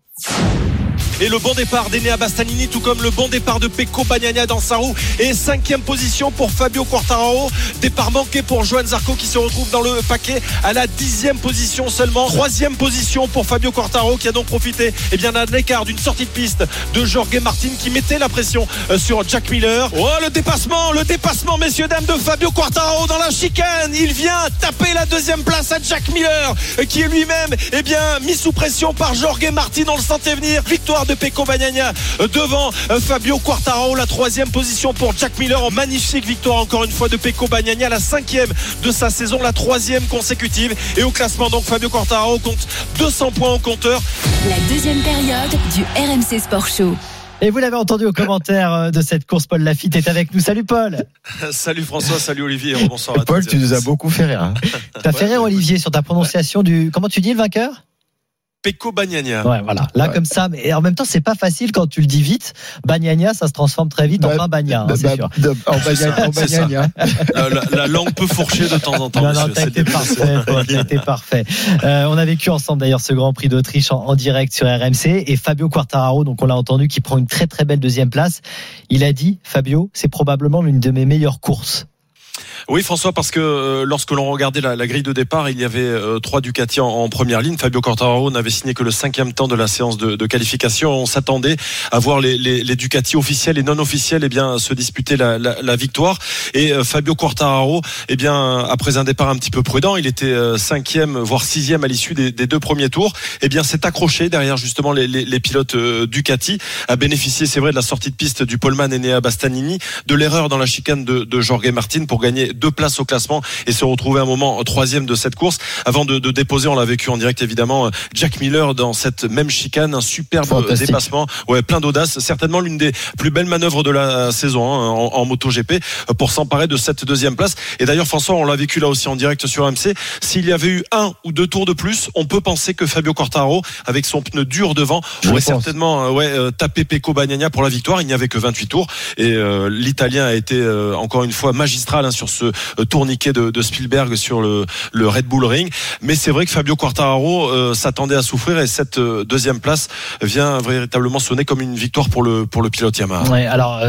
Et le bon départ d'Enea Bastanini, tout comme le bon départ de Pecco Bagnaia dans sa roue. Et cinquième position pour Fabio Quartararo. Départ manqué pour Johan Zarco qui se retrouve dans le paquet à la dixième position seulement. Troisième position pour Fabio Quartararo qui a donc profité eh bien, d'un écart d'une sortie de piste de Jorge Martin qui mettait la pression euh, sur Jack Miller. Oh, le dépassement, le dépassement, messieurs, dames, de Fabio Quartararo dans la chicane. Il vient taper la deuxième place à Jack Miller euh, qui est lui-même eh bien, mis sous pression par Jorge Martin. On le sentait venir. Victoire de Pecco Bagnaia euh, devant euh, Fabio Quartararo. La troisième position pour Jack Miller. En magnifique victoire encore une fois de Pecco Bagnaia. La cinquième de sa saison, la troisième consécutive. Et au classement, donc, Fabio Quartararo compte 200 points au compteur. La deuxième période du RMC Sport Show. Et vous l'avez entendu au commentaire euh, de cette course, Paul Lafitte est avec nous. Salut Paul. (laughs) salut François, salut Olivier. Bonsoir à Paul, tu nous as beaucoup fait rire. hein. T'as fait rire Olivier sur ta prononciation du. Comment tu dis le vainqueur? Pecco Bagnagna. Ouais, voilà. Là, Ouais. comme ça, mais en même temps, c'est pas facile quand tu le dis vite. Bagnagna, ça se transforme très vite en Bah, bagna, hein, Bah, c'est bah, sûr. de- en Bagna- en c'est ça. Bagnagna. La, la- la langue peut fourcher de temps en temps. Non, non, t'as été parfait, Paul, t'as été parfait. Euh, on a vécu ensemble d'ailleurs ce Grand Prix d'Autriche en, en direct sur RMC et Fabio Quartararo, donc on l'a entendu, qui prend une très très belle deuxième place. Il a dit, Fabio, c'est probablement l'une de mes meilleures courses. Oui, François, parce que euh, lorsque l'on regardait la, la grille de départ, il y avait euh, trois Ducati en, en première ligne. Fabio Quartararo n'avait signé que le cinquième temps de la séance de, de qualification. On s'attendait à voir les, les, les Ducati officiels et non officiels eh bien, se disputer la, la, la victoire. Et euh, Fabio Quartararo, eh bien, après un départ un petit peu prudent, il était cinquième, voire sixième à l'issue des, des deux premiers tours. Eh bien, s'est accroché derrière justement les, les, pilotes Ducati, a bénéficié, c'est vrai, de la sortie de piste du Polman Enea Bastanini, de l'erreur dans la chicane de, de Jorge Martin pour gagner deux places au classement et se retrouver un moment troisième de cette course. Avant de, de déposer, on l'a vécu en direct évidemment, Jack Miller dans cette même chicane, un superbe dépassement, ouais, plein d'audace, certainement l'une des plus belles manœuvres de la saison hein, en, en MotoGP euh, pour s'emparer de cette deuxième place. Et d'ailleurs François, on l'a vécu là aussi en direct sur AMC, s'il y avait eu un ou deux tours de plus, on peut penser que Fabio Quartararo, avec son pneu dur devant, Je aurait pense. certainement euh, ouais, euh, tapé Pecco Bagnaia pour la victoire. Il n'y avait que 28 tours. Et euh, l'Italien a été euh, encore une fois magistral hein, sur ce euh, tourniquet de, Spielberg sur le, Red Bull Ring. Mais c'est vrai que Fabio Quartararo euh, s'attendait à souffrir et cette euh, deuxième place vient véritablement sonner comme une victoire pour le pour le pilote Yamaha. Alors,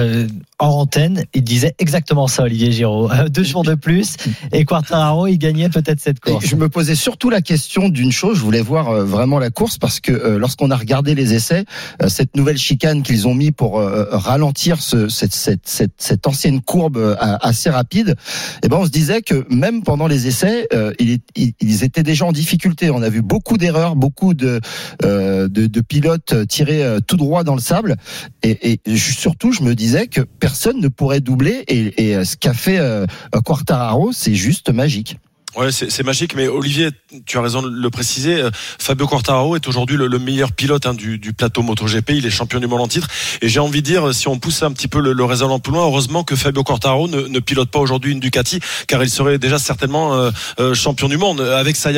en antenne, il disait exactement ça, Olivier Giraud. (laughs) Euh, Deux jours de plus et Quartararo, il gagnait peut-être cette Et course. je me posais surtout la question d'une chose, je voulais voir euh, vraiment la course parce que euh, lorsqu'on a regardé les essais, euh, cette nouvelle chicane qu'ils ont mis pour euh, ralentir ce, cette, cette, cette, cette ancienne courbe assez rapide, eh ben on se disait que même pendant les essais, ils étaient déjà en difficulté. On a vu beaucoup d'erreurs, beaucoup de, de, de pilotes tirés tout droit dans le sable, et, et surtout je me disais que personne ne pourrait doubler. Et, et euh, ce qu'a fait euh, Quartararo, c'est juste magique. Ouais, c'est magique, mais Olivier, tu as raison de le préciser. euh, Fabio Quartararo est aujourd'hui le, le meilleur pilote hein, du, du plateau MotoGP. Il est champion du monde en titre. Et j'ai envie de dire, si on pousse un petit peu le, le raisonnement plus loin, heureusement que Fabio Quartararo ne, pilote pas aujourd'hui une Ducati, car il serait déjà certainement euh, euh, champion du monde. Avec sa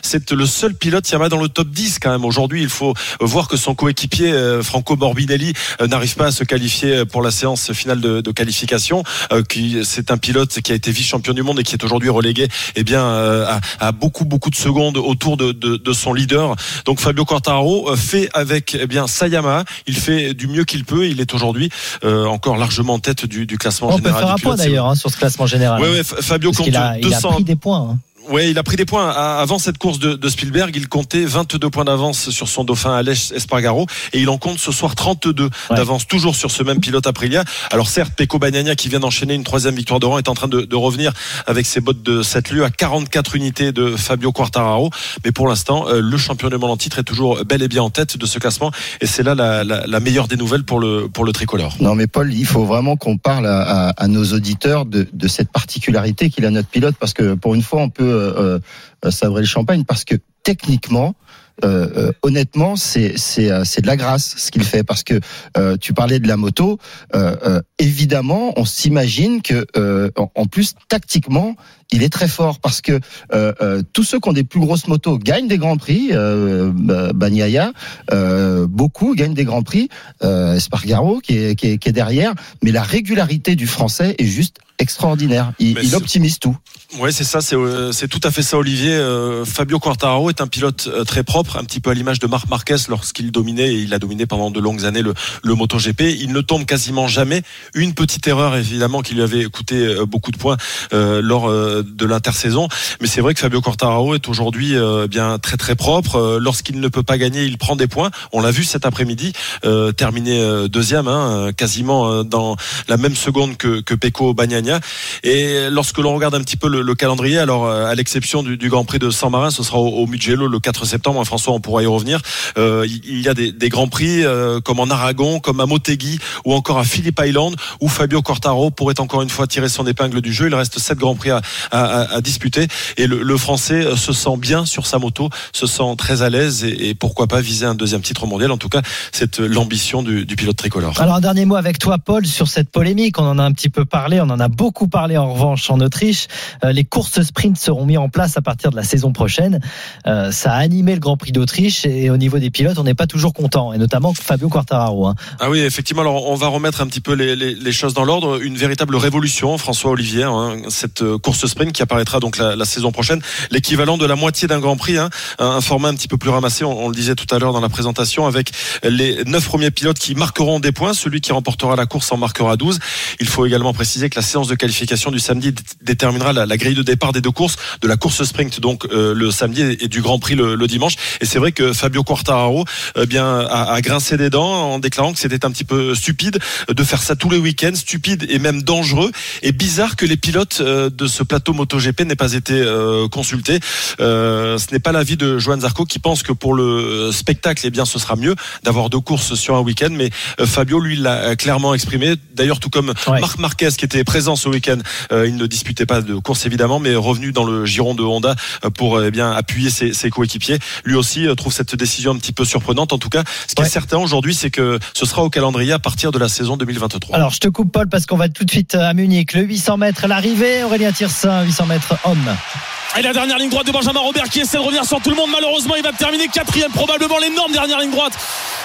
c'est le seul pilote Yamaha dans le top 10 quand même. Aujourd'hui, il faut voir que son coéquipier euh, Franco Morbidelli euh, n'arrive pas à se qualifier pour la séance finale de, de qualification. Euh, qui c'est un pilote qui a été vice-champion du monde et qui est aujourd'hui relégué eh bien euh, à, à beaucoup beaucoup de secondes autour de, de, de son leader. Donc Fabio Quartararo euh, fait avec eh bien sa Yamaha, il fait du mieux qu'il peut. Il est aujourd'hui euh, encore largement en tête du, du classement On peut général. faire un point d'ailleurs hein, sur ce classement général. Ouais, F- Fabio compte a, il a 200. pris des points. hein. Ouais, il a pris des points. À- Avant cette course de, de Spielberg, il comptait 22 points d'avance sur son dauphin Aleix Espargaro et il en compte ce soir 32 Ouais. d'avance toujours sur ce même pilote Aprilia. Alors certes, Pecco Bagnaia qui vient d'enchaîner une troisième victoire de rang est en train de, de revenir avec ses bottes de 7 lieux à 44 unités de Fabio Quartararo. Mais pour l'instant, euh, le champion du monde en titre est toujours bel et bien en tête de ce classement et c'est là la, la- la meilleure des nouvelles pour le, pour le tricolore. Non, mais Paul, il faut vraiment qu'on parle à, à- à nos auditeurs de, de cette particularité qu'il a notre pilote, parce que pour une fois, on peut euh, euh, savrer le champagne, parce que techniquement, euh, euh, honnêtement, c'est c'est c'est de la grâce ce qu'il fait, parce que tu parlais de la moto. évidemment, on s'imagine que en, plus tactiquement, il est très fort parce que tous ceux qui ont des plus grosses motos gagnent des grands prix. Euh, Ba- Bagnaia, euh, beaucoup gagnent des grands prix. Est, qui, est, qui est derrière, mais la régularité du français est juste extraordinaire. Il, optimise tout. Ouais, c'est ça, c'est euh, c'est tout à fait ça, Olivier. Euh, Fabio Quartararo est un pilote euh, très propre, un petit peu à l'image de Marc Marquez lorsqu'il dominait et il a dominé pendant de longues années le, le MotoGP. Il ne tombe quasiment jamais. Une petite erreur, évidemment, qui lui avait coûté beaucoup de points euh, lors de l'intersaison. Mais c'est vrai que Fabio Quartararo est aujourd'hui euh, bien très très propre. Lorsqu'il ne peut pas gagner, il prend des points. On l'a vu cet après-midi, terminé deuxième, hein, quasiment dans la même seconde que, que Pecco Et lorsque l'on regarde un petit peu le, le calendrier, alors euh, à l'exception du, Grand Prix de San Marin, ce sera au, Mugello le 4 septembre. Hein, François, on pourra y revenir. Euh, il y a des, des grands prix euh, comme en Aragon, comme à Motegi ou encore à Phillip Island, où Fabio Quartaro pourrait encore une fois tirer son épingle du jeu. Il reste sept grands prix à, à, disputer et le, Français se sent bien sur sa moto, se sent très à l'aise et, pourquoi pas viser un deuxième titre mondial. En tout cas, c'est l'ambition du, du pilote tricolore. Alors un dernier mot avec toi, Paul, sur cette polémique. On en a un petit peu parlé, on en a beaucoup parlé en revanche en Autriche. Euh, les courses sprint seront mis en place à partir de la saison prochaine. Euh, ça a animé le Grand Prix d'Autriche et au niveau des pilotes, on n'est pas toujours content, et notamment Fabio Quartararo. hein. Ah oui, effectivement. Alors, on va remettre un petit peu les, choses dans l'ordre. Une véritable révolution, François Olivier, hein, cette euh, course sprint qui apparaîtra donc la, saison prochaine, l'équivalent de la moitié d'un Grand Prix, hein, un, un format un petit peu plus ramassé. On, on le disait tout à l'heure dans la présentation, avec les neuf premiers pilotes qui marqueront des points. Celui qui remportera la course en marquera 12. Il faut également préciser que la séance de qualification du samedi dé- déterminera la, la grille de départ des deux courses, de la course sprint donc euh, le samedi et du Grand Prix le, le dimanche. Et c'est vrai que Fabio Quartararo eh bien a, a grincé des dents en déclarant que c'était un petit peu stupide de faire ça tous les week-ends, stupide et même dangereux. Et bizarre que les pilotes euh, de ce plateau MotoGP n'aient pas été euh, consultés. Euh, ce n'est pas l'avis de Johan Zarco qui pense que pour le spectacle, eh bien, ce sera mieux d'avoir deux courses sur un week-end. Mais euh, Fabio, lui, l'a clairement exprimé. D'ailleurs, tout comme Ouais. Marc Marquez qui était présent ce week-end, euh, il ne disputait pas de course évidemment, mais revenu dans le giron de Honda euh, pour euh, eh bien appuyer ses, ses coéquipiers. Lui aussi euh, trouve cette décision un petit peu surprenante. En tout cas, ce qui Ouais. est certain aujourd'hui, c'est que ce sera au calendrier à partir de la saison 2023. Alors, je te coupe, Paul, parce qu'on va tout de suite à Munich. Le 800 mètres, l'arrivée. Aurélien Tirsin, 800 mètres homme. Et la dernière ligne droite de Benjamin Robert qui essaie de revenir sur tout le monde. Malheureusement, il va terminer quatrième. Probablement l'énorme dernière ligne droite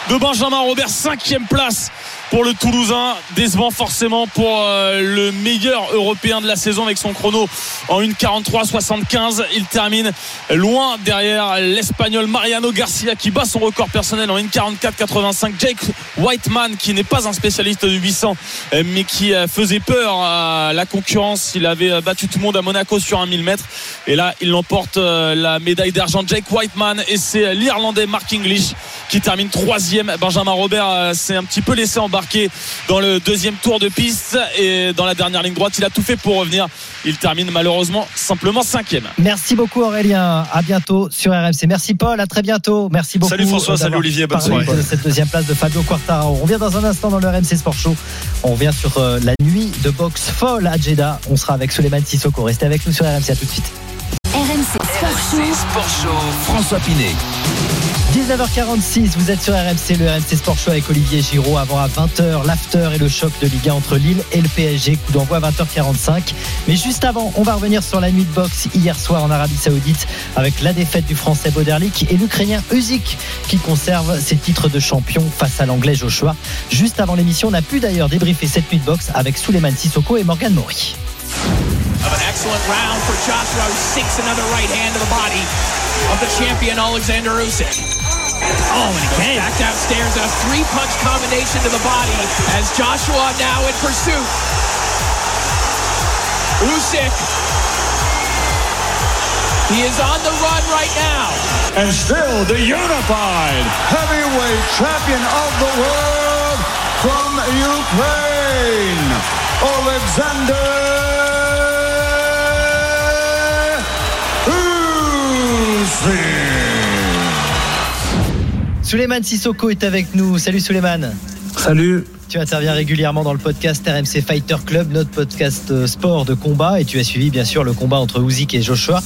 de Benjamin Robert. Cinquième place pour le Toulousain. Décevant forcément pour euh, le meilleur européen de la saison avec son chrono en 1,43,75. Il termine loin derrière l'Espagnol Mariano Garcia qui bat son record personnel en 1,44,85. Jake Whiteman qui n'est pas un spécialiste du 800 euh, mais qui euh, faisait peur à la concurrence. Il avait euh, battu tout le monde à Monaco sur un 1000 mètres. Et là, il l'emporte euh, la médaille d'argent Jake Whiteman et c'est l'Irlandais Mark English qui termine troisième. Benjamin Robert s'est un petit peu laissé embarquer dans le deuxième tour de piste et dans la dernière ligne droite, il a tout fait pour revenir. Il termine malheureusement simplement cinquième. Merci beaucoup, Aurélien. À bientôt sur RMC. Merci, Paul. À très bientôt. Merci beaucoup. Salut François, salut Olivier, bonne soirée. de cette deuxième place de Fabio Quartararo. On revient dans un instant dans le RMC Sport Show. On revient sur euh, la nuit de boxe folle à Jeddah. On sera avec Suleiman Sissoko. Restez avec nous sur RMC. À tout de suite. RMC Sport Show. Sport Show, François Pinet. 19h46, vous êtes sur RMC, le RMC Sport Show avec Olivier Giraud. Avant à 20h, l'after et le choc de Ligue 1 entre Lille et le PSG. Coup d'envoi à 20h45. Mais juste avant, on va revenir sur la nuit de boxe hier soir en Arabie Saoudite avec la défaite du Français Boderlik et l'Ukrainien Usyk qui conserve ses titres de champion face à l'Anglais Joshua. Juste avant l'émission, on a pu d'ailleurs débriefer cette nuit de boxe avec Souleymane Sissoko et Morgan Mori. Of an excellent round for Joshua, who sinks another right hand to the body of the champion Alexander Usyk. Oh, and again. Back downstairs, a three-punch combination to the body as Joshua now in pursuit. Usyk. He is on the run right now. and still the unified heavyweight champion of the world from Ukraine, Alexander Souleymane Sissoko est avec nous. Salut Souleymane. Salut. Tu interviens régulièrement dans le podcast RMC Fighter Club, notre podcast euh, sport de combat, et tu as suivi bien sûr le combat entre Usyk et Joshua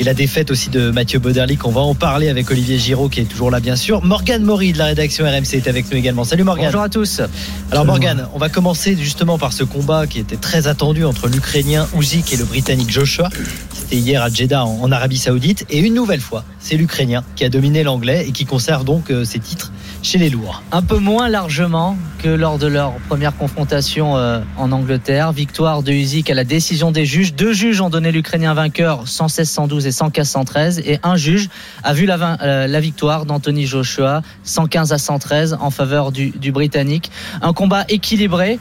et la défaite aussi de Mathieu Boderlik. On va en parler avec Olivier Giraud qui est toujours là bien sûr. Morgane Maury de la rédaction RMC est avec nous également. Salut Morgane. Bonjour à tous. Alors Morgane, on va commencer justement par ce combat qui était très attendu entre l'Ukrainien Usyk et le Britannique Joshua. Hier à Jeddah en Arabie Saoudite et une nouvelle fois, c'est l'Ukrainien qui a dominé l'Anglais et qui conserve donc euh, ses titres chez les lourds. Un peu moins largement que lors de leur première confrontation euh, en Angleterre. Victoire de Usyk à la décision des juges. Deux juges ont donné l'Ukrainien vainqueur 116-112 et 115-113. Et un juge a vu la, euh, victoire d'Anthony Joshua 115 à 113 en faveur du Britannique. Un combat équilibré.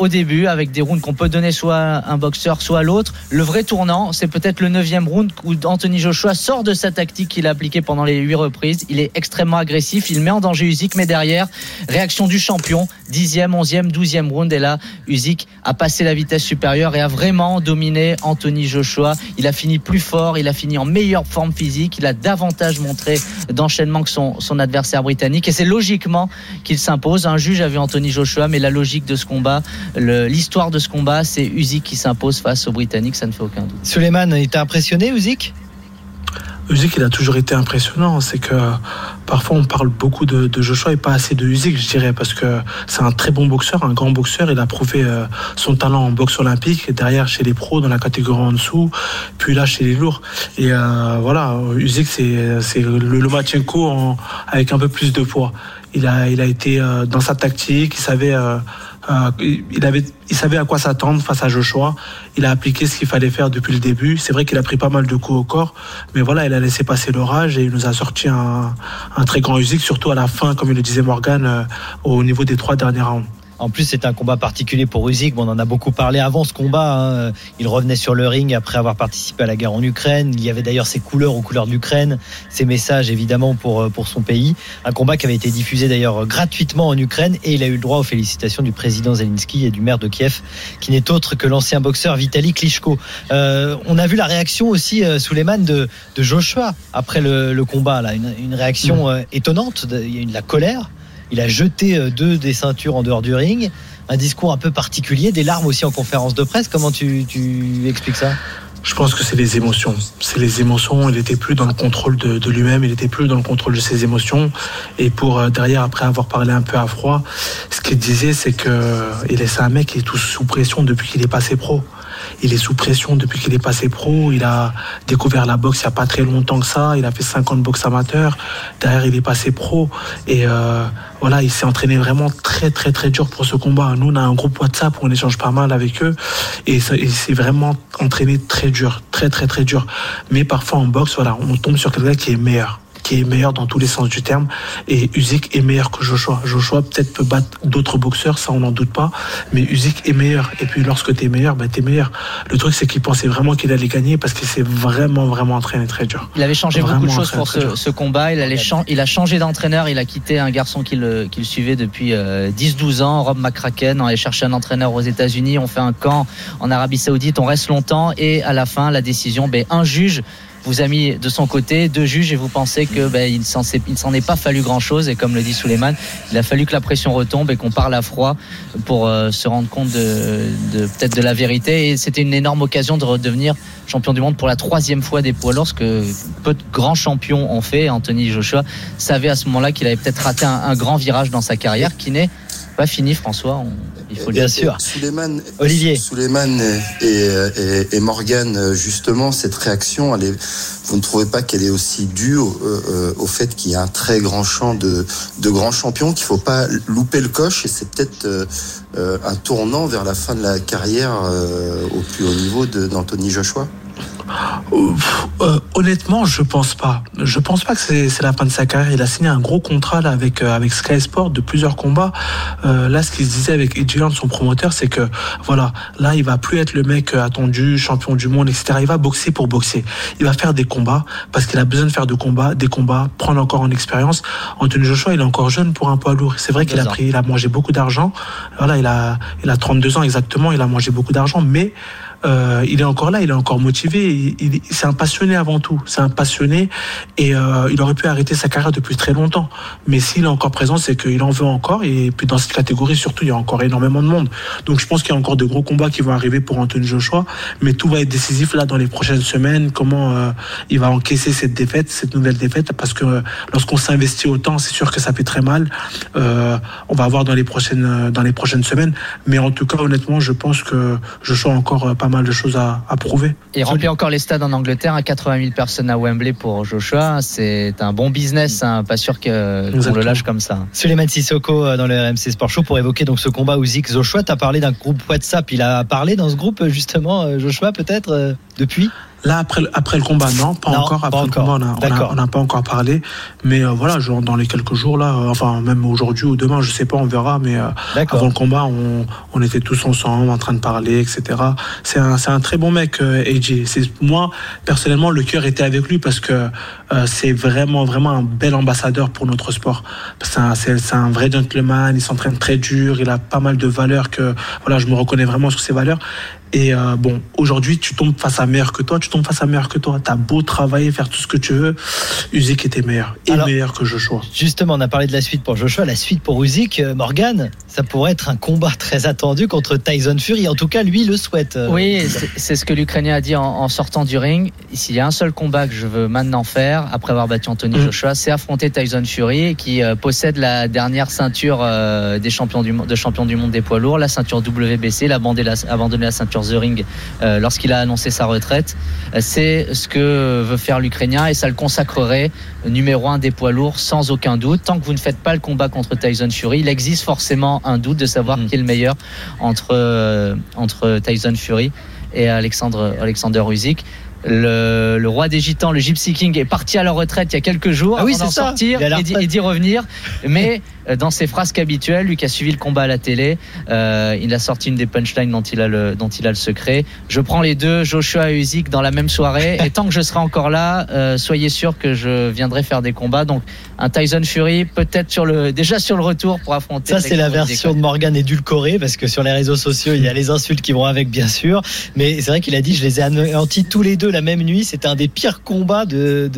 Au début, avec des rounds qu'on peut donner soit à un boxeur, soit à l'autre. Le vrai tournant, c'est peut-être le neuvième round où Anthony Joshua sort de sa tactique qu'il a appliquée pendant les huit reprises. Il est extrêmement agressif, il met en danger Usyk, mais derrière, réaction du champion, dixième, onzième, douzième round. Et là, Usyk a passé la vitesse supérieure et a vraiment dominé Anthony Joshua. Il a fini plus fort, il a fini en meilleure forme physique, il a davantage montré d'enchaînement que son, son adversaire britannique. Et c'est logiquement qu'il s'impose. Un juge a vu Anthony Joshua, mais la logique de ce combat, l'histoire de ce combat, c'est Usyk qui s'impose face aux Britanniques, ça ne fait aucun doute. Suleiman, il t'a impressionné Usyk? Usyk, il a toujours été impressionnant. C'est que parfois on parle beaucoup de, de, Joshua et pas assez de Usyk, je dirais, parce que c'est un très bon boxeur, un grand boxeur. Il a prouvé euh, son talent en boxe olympique, et derrière chez les pros dans la catégorie en dessous, puis là chez les lourds. Et euh, voilà, Usyk, c'est le Lomachenko en, avec un peu plus de poids. Il a, il a été euh, dans sa tactique, il savait euh, il, avait, il savait à quoi s'attendre face à Joshua. Il a appliqué ce qu'il fallait faire depuis le début. C'est vrai qu'il a pris pas mal de coups au corps, mais voilà, il a laissé passer l'orage et il nous a sorti un, un très grand musique, surtout à la fin, comme il le disait Morgan, euh, au niveau des trois derniers rounds. En plus, c'est un combat particulier pour Usyk. Bon, on en a beaucoup parlé avant ce combat. Hein. Il revenait sur le ring après avoir participé à la guerre en Ukraine. Il y avait d'ailleurs ses couleurs aux couleurs de l'Ukraine, ses messages évidemment pour, euh, pour son pays. Un combat qui avait été diffusé d'ailleurs gratuitement en Ukraine et il a eu le droit aux félicitations du président Zelensky et du maire de Kiev, qui n'est autre que l'ancien boxeur Vitaly Klitschko. Euh, on a vu la réaction aussi, euh, Suleiman, de, de Joshua après le, le combat. Là. Une, une réaction mm. euh, étonnante. Il y a eu de la colère. Il a jeté euh, deux des ceintures en dehors du ring. Un discours un peu particulier, des larmes aussi en conférence de presse. Comment tu, expliques ça? Je pense que c'est les émotions. C'est les émotions. Il était plus dans le contrôle de, lui-même. Il était plus dans le contrôle de ses émotions. Et pour euh, derrière, après avoir parlé un peu à froid, ce qu'il disait, c'est que il est un mec qui est tout sous pression depuis qu'il est passé pro il est sous pression depuis qu'il est passé pro. Il a découvert la boxe il n'y a pas très longtemps que ça. Il a fait 50 boxe amateur. Derrière, il est passé pro. Et euh, voilà, il s'est entraîné vraiment très, très, très dur pour ce combat. Nous, on a un groupe WhatsApp où on échange pas mal avec eux. Et il s'est vraiment entraîné très dur, très, très, très dur. Mais parfois, en boxe, voilà, on tombe sur quelqu'un qui est meilleur qui est meilleur dans tous les sens du terme. Et Usyk est meilleur que Joshua. Joshua peut-être peut battre d'autres boxeurs, ça on n'en doute pas. Mais Usyk est meilleur. Et puis lorsque tu es meilleur, bah, tu es meilleur. Le truc c'est qu'il pensait vraiment qu'il allait gagner parce qu'il s'est vraiment, vraiment entraîné très dur. Il avait changé beaucoup de choses pour ce, ce, combat. Il, allait il a changé d'entraîneur. Il a quitté un garçon qui le, qui le suivait depuis 10-12 euh, ans, Rob McCracken. On allait chercher un entraîneur aux États-Unis. On fait un camp en Arabie Saoudite. On reste longtemps. Et à la fin, la décision, ben, un juge vous a mis de son côté deux juges et vous pensez que ben, il s'en est pas fallu grand chose et comme le dit Souleymane, il a fallu que la pression retombe et qu'on parle à froid pour euh, se rendre compte de, peut-être de la vérité et c'était une énorme occasion de redevenir champion du monde pour la troisième fois des poids lorsque peu de grands champions ont fait. Anthony Joshua savait à ce moment-là qu'il avait peut-être raté un grand virage dans sa carrière qui n'est pas fini, François. il faut bien sûr. Olivier. Suleiman et, et, et, Morgan, justement, cette réaction, elle est, vous ne trouvez pas qu'elle est aussi due au, euh, au fait qu'il y a un très grand champ de, de grands champions, qu'il ne faut pas louper le coche et c'est peut-être euh, un tournant vers la fin de la carrière euh, au plus haut niveau d'Anthony Joshua? Euh, honnêtement, je pense pas. Je pense pas que c'est la fin de sa carrière. Il a signé un gros contrat là avec euh, avec Sky Sport de plusieurs combats. Euh, là, ce qu'il se disait avec Edgy son promoteur, c'est que voilà, là, il va plus être le mec attendu, champion du monde, etc. Il va boxer pour boxer. Il va faire des combats parce qu'il a besoin de faire de combats, des combats, prendre encore en expérience. Anthony Joshua, il est encore jeune pour un poids lourd. C'est vrai qu'il a pris, il a mangé beaucoup d'argent. Voilà, il a il a 32 ans exactement. Il a mangé beaucoup d'argent, mais euh, il est encore là, il est encore motivé. Il, c'est un passionné avant tout. C'est un passionné et euh, il aurait pu arrêter sa carrière depuis très longtemps. Mais s'il est encore présent, c'est qu'il en veut encore. Et puis dans cette catégorie, surtout, il y a encore énormément de monde. Donc je pense qu'il y a encore de gros combats qui vont arriver pour Anthony Joshua. Mais tout va être décisif là dans les prochaines semaines. Comment euh, il va encaisser cette défaite, cette nouvelle défaite, parce que lorsqu'on s'investit autant, c'est sûr que ça fait très mal. On va voir dans les prochaines dans les prochaines semaines. Mais en tout cas, honnêtement, je pense que Joshua encore pas mal de choses à, à prouver. Et remplir encore les stades en Angleterre à 80 000 personnes à Wembley pour Joshua, c'est un bon business. Hein, pas sûr qu'on le lâche comme ça. Suleiman Sissoko euh, dans le RMC Sport Show pour évoquer donc ce combat Usyk Joshua. Tu as parlé d'un groupe WhatsApp. Il a parlé dans ce groupe justement euh, Joshua peut-être euh, depuis? Là, après, après le combat, non, pas encore. Après le combat, on n'a pas encore parlé. Mais euh, voilà, genre, dans les quelques jours, là, euh, enfin, même aujourd'hui ou demain, je sais pas, on verra. Mais euh, avant le combat, on, on, était tous ensemble, en train de parler, etc. C'est un, un très bon mec, euh, AJ. Moi, personnellement, le cœur était avec lui parce que c'est vraiment, vraiment un bel ambassadeur pour notre sport. C'est un, un, vrai gentleman, il s'entraîne très dur, il a pas mal de valeurs que, voilà, je me reconnais vraiment sur ses valeurs. Et euh, bon, aujourd'hui, tu tombes face à meilleur que toi, tu tombes face à meilleur que toi. T'as beau travailler, faire tout ce que tu veux, Usyk était meilleur et Alors, meilleur que Joshua. Justement, on a parlé de la suite pour Joshua, la suite pour Usyk. Euh, Morgan, ça pourrait être un combat très attendu contre Tyson Fury. En tout cas, lui le souhaite. euh. Oui, c'est- ce que l'Ukrainien a dit en, en sortant du ring. S'il y a un seul combat que je veux maintenant faire, après avoir battu Anthony Mm. Joshua, c'est affronter Tyson Fury, qui euh, possède la dernière ceinture euh, des champions du, de champion du monde des poids lourds, la ceinture WBC. Il a abandonné la, abandonné la ceinture The Ring euh, lorsqu'il a annoncé sa retraite. C'est ce que veut faire l'Ukrainien et ça le consacrerait numéro un des poids lourds sans aucun doute. Tant que vous ne faites pas le combat contre Tyson Fury, il existe forcément un doute de savoir qui est le meilleur entre, euh, entre Tyson Fury et Alexandre, Alexander Usyk. Le, le roi des gitans, le Gypsy King, est parti à la retraite il y a quelques jours Ah oui, avant d'en sortir et d'y- revenir. Mais dans ses phrases habituelles, lui qui a suivi le combat à la télé, euh, il a sorti une des punchlines dont il a le, dont il a le secret. Je prends les deux, Joshua et Usyk, dans la même soirée. Et tant que je serai encore là, euh, soyez sûr que je viendrai faire des combats. Donc un Tyson Fury, peut-être sur le, déjà sur le retour pour affronter. Ça, c'est la version de Morgan édulcorée, parce que sur les réseaux sociaux, il y a les insultes qui vont avec, bien sûr. Mais c'est vrai qu'il a dit, je les ai anéantis tous les deux la même nuit. C'était un des pires combats de,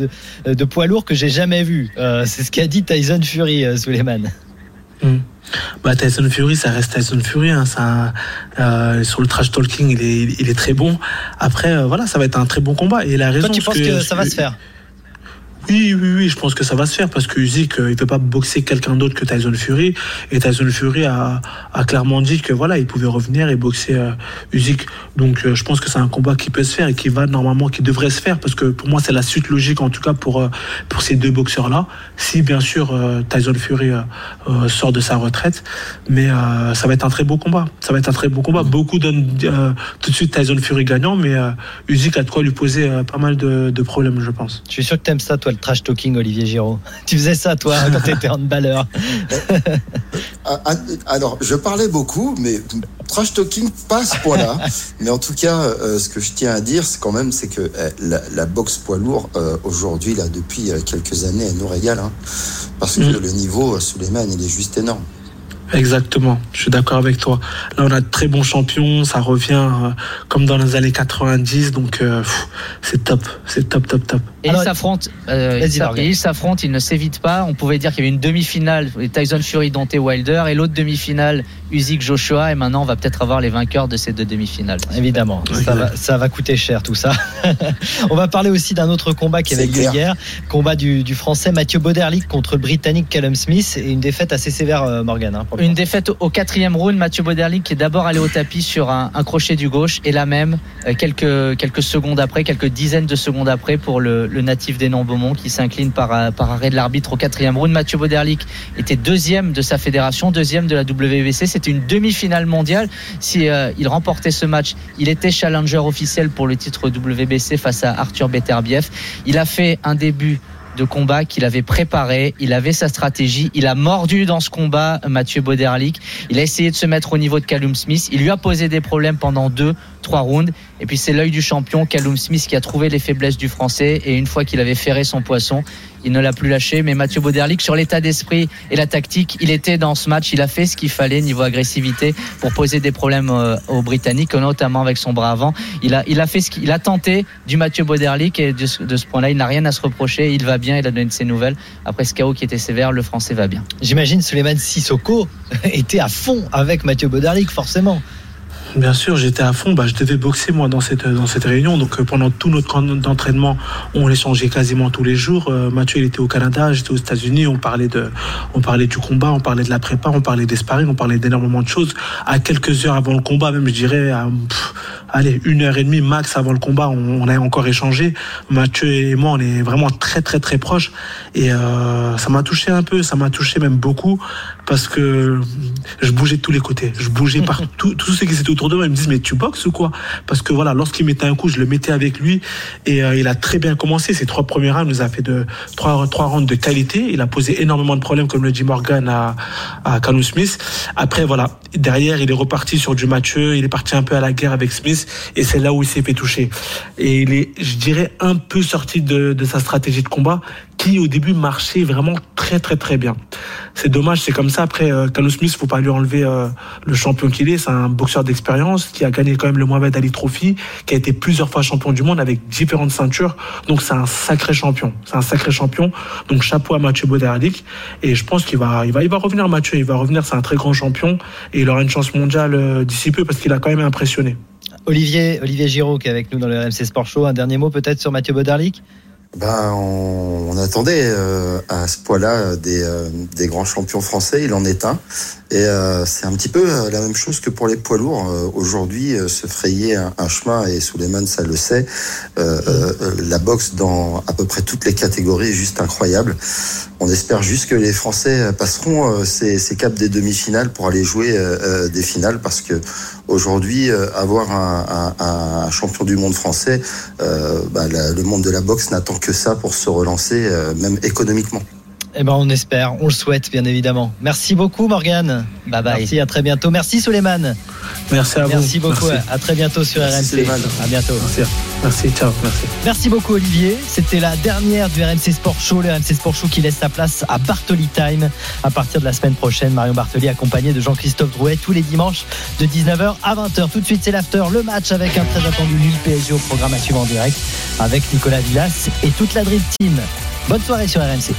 de, de poids lourds que j'ai jamais vu. Euh, c'est ce qu'a dit Tyson Fury, euh, Suleiman. Mm. Bah, Tyson Fury, ça reste Tyson Fury. Hein, ça, euh, sur le trash talking, il est, il est très bon. Après, euh, voilà, ça va être un très bon combat. Et la raison. Toi, tu penses que ça va se faire? Oui, oui, oui, je pense que ça va se faire parce que Usyk, euh, il peut pas boxer quelqu'un d'autre que Tyson Fury. Et Tyson Fury a, a clairement dit que voilà, il pouvait revenir et boxer euh, Usyk. Donc, euh, je pense que c'est un combat qui peut se faire et qui va normalement, qui devrait se faire parce que pour moi, c'est la suite logique en tout cas pour euh, pour ces deux boxeurs-là. Si bien sûr Tyson Fury sort de sa retraite, mais ça va être un très beau combat. Ça va être un très beau combat. Beaucoup donnent tout de suite Tyson Fury gagnant, mais Usyk a de quoi lui poser pas mal de, de problèmes, je pense. Je suis sûr que t'aimes ça, toi, le trash talking, Olivier Giraud. (laughs) Tu faisais ça, toi, quand t'étais (laughs) handballeur. Ah, ah, Alors, je parlais beaucoup, mais trash talking pas à ce point-là. (laughs) mais en tout cas, euh, ce que je tiens à dire, c'est quand même, c'est que euh, la, la boxe poids lourd euh, aujourd'hui, là, depuis quelques années, elle nous régale, hein, parce que Mm. le niveau, euh, Suleiman, il est juste énorme. Exactement, je suis d'accord avec toi. Là, on a de très bons champions, ça revient euh, comme dans les années 90, donc euh, c'est top, c'est top, top, top. Et ils s'affrontent, euh, ils s'affrontent, ils ne s'évitent pas. On pouvait dire qu'il y avait une demi-finale, Tyson Fury, Dante Wilder, et l'autre demi-finale, Usyk Joshua. Et maintenant, on va peut-être avoir les vainqueurs de ces deux demi-finales. Évidemment, ça va, ça va coûter cher tout ça. (laughs) On va parler aussi d'un autre combat qui avait lieu hier, combat du, du français Mathieu Boderlic contre le britannique Callum Smith et une défaite assez sévère, euh, Morgan. hein, pour Une défaite au quatrième round, Mathieu Boderlic qui est d'abord allé au tapis sur un, crochet du gauche et là même euh, quelques quelques secondes après, quelques dizaines de secondes après pour le, natif des Beaumont qui s'incline par euh, par arrêt de l'arbitre au quatrième round. Mathieu Boderlic était deuxième de sa fédération, deuxième de la WBC. C'était une demi-finale mondiale. Si euh, il remportait ce match, il était challenger officiel pour le titre WBC face à Arthur Beterbiev. Il a fait un début de combat qu'il avait préparé, il avait sa stratégie, il a mordu dans ce combat Mathieu Boderlic, il a essayé de se mettre au niveau de Callum Smith, il lui a posé des problèmes pendant deux, trois rounds, et puis c'est l'œil du champion Callum Smith qui a trouvé les faiblesses du français, et une fois qu'il avait ferré son poisson, il ne l'a plus lâché, mais Mathieu Boderlic sur l'état d'esprit et la tactique, il était dans ce match, il a fait ce qu'il fallait niveau agressivité pour poser des problèmes euh, aux Britanniques, notamment avec son bras avant. Il a, fait ce qu'il a tenté du Mathieu Boderlic et de ce, point-là, il n'a rien à se reprocher. Il va bien, il a donné ses nouvelles. Après ce chaos qui était sévère, le Français va bien. J'imagine Suleiman Sissoko (laughs) était à fond avec Mathieu Boderlic, forcément. Bien sûr, j'étais à fond. Bah, je devais boxer moi dans cette réunion. Donc euh, pendant tout notre camp d'entraînement, on échangeait quasiment tous les jours. Euh, Mathieu, il était au Canada, j'étais aux États-Unis. On parlait du combat, on parlait de la prépa, on parlait des sparring, on parlait d'énormément de choses. À quelques heures avant le combat, même je dirais, à, allez, une heure et demie max avant le combat, on, on a encore échangé. Mathieu et moi, on est vraiment très très très proches. Et euh, ça m'a touché un peu, ça m'a touché même beaucoup parce que je bougeais de tous les côtés. Je bougeais partout. (laughs) Tous ceux qui étaient autour de moi, ils me disent, mais tu boxes ou quoi? Parce que voilà, lorsqu'il mettait un coup, je le mettais avec lui. Et euh, il a très bien commencé. Ces trois premiers rounds, il nous a fait de, trois, trois rounds de qualité. Il a posé énormément de problèmes, comme le dit Morgan à, à Callum Smith. Après, voilà, derrière, il est reparti sur du Mathieu. Il est parti un peu à la guerre avec Smith. Et c'est là où il s'est fait toucher. Et il est, je dirais, un peu sorti de, de sa stratégie de combat qui au début marchait vraiment très très très bien. C'est dommage, c'est comme ça. Après, euh, Carlos Smith, faut pas lui enlever euh, le champion qu'il est. C'est un boxeur d'expérience qui a gagné quand même le Mohamed Ali Trophy, qui a été plusieurs fois champion du monde avec différentes ceintures. Donc c'est un sacré champion. C'est un sacré champion. Donc chapeau à Mathieu Boderlik. Et je pense qu'il va, il il va revenir Mathieu. Il va revenir. C'est un très grand champion et il aura une chance mondiale euh, d'ici peu parce qu'il a quand même impressionné. Olivier, Olivier Giraud qui est avec nous dans le RMC Sport Show. Un dernier mot peut-être sur Mathieu Bodarlik ben, on, attendait euh, à ce poids-là des, euh, des grands champions français. Il en est un. Et euh, c'est un petit peu euh, la même chose que pour les poids lourds. Euh, Aujourd'hui, se frayer un, chemin, et Suleiman, ça le sait, la boxe dans à peu près toutes les catégories est juste incroyable. On espère juste que les Français passeront ces, caps des demi-finales pour aller jouer des finales parce que aujourd'hui, avoir un, champion du monde français, bah, le monde de la boxe n'attend que ça pour se relancer, même économiquement. Eh ben, on espère, on le souhaite, bien évidemment. Merci beaucoup, Morgane. Bye bye. Merci, à très bientôt. Merci, Suleiman. Merci à vous. Merci beaucoup. Merci. À très bientôt sur Merci, RMC. Suleiman. À bientôt. Merci. Merci. Ciao. Merci. Merci beaucoup Olivier. C'était la dernière du RMC Sport Show, le RMC Sport Show qui laisse sa place à Bartoli Time. À partir de la semaine prochaine, Marion Bartoli accompagné de Jean-Christophe Drouet tous les dimanches de 19h à 20h. Tout de suite, c'est l'after, le match avec un très attendu Lille PSG au programme à suivre en direct avec Nicolas Villas et toute la Dream Team. Bonne soirée sur RMC.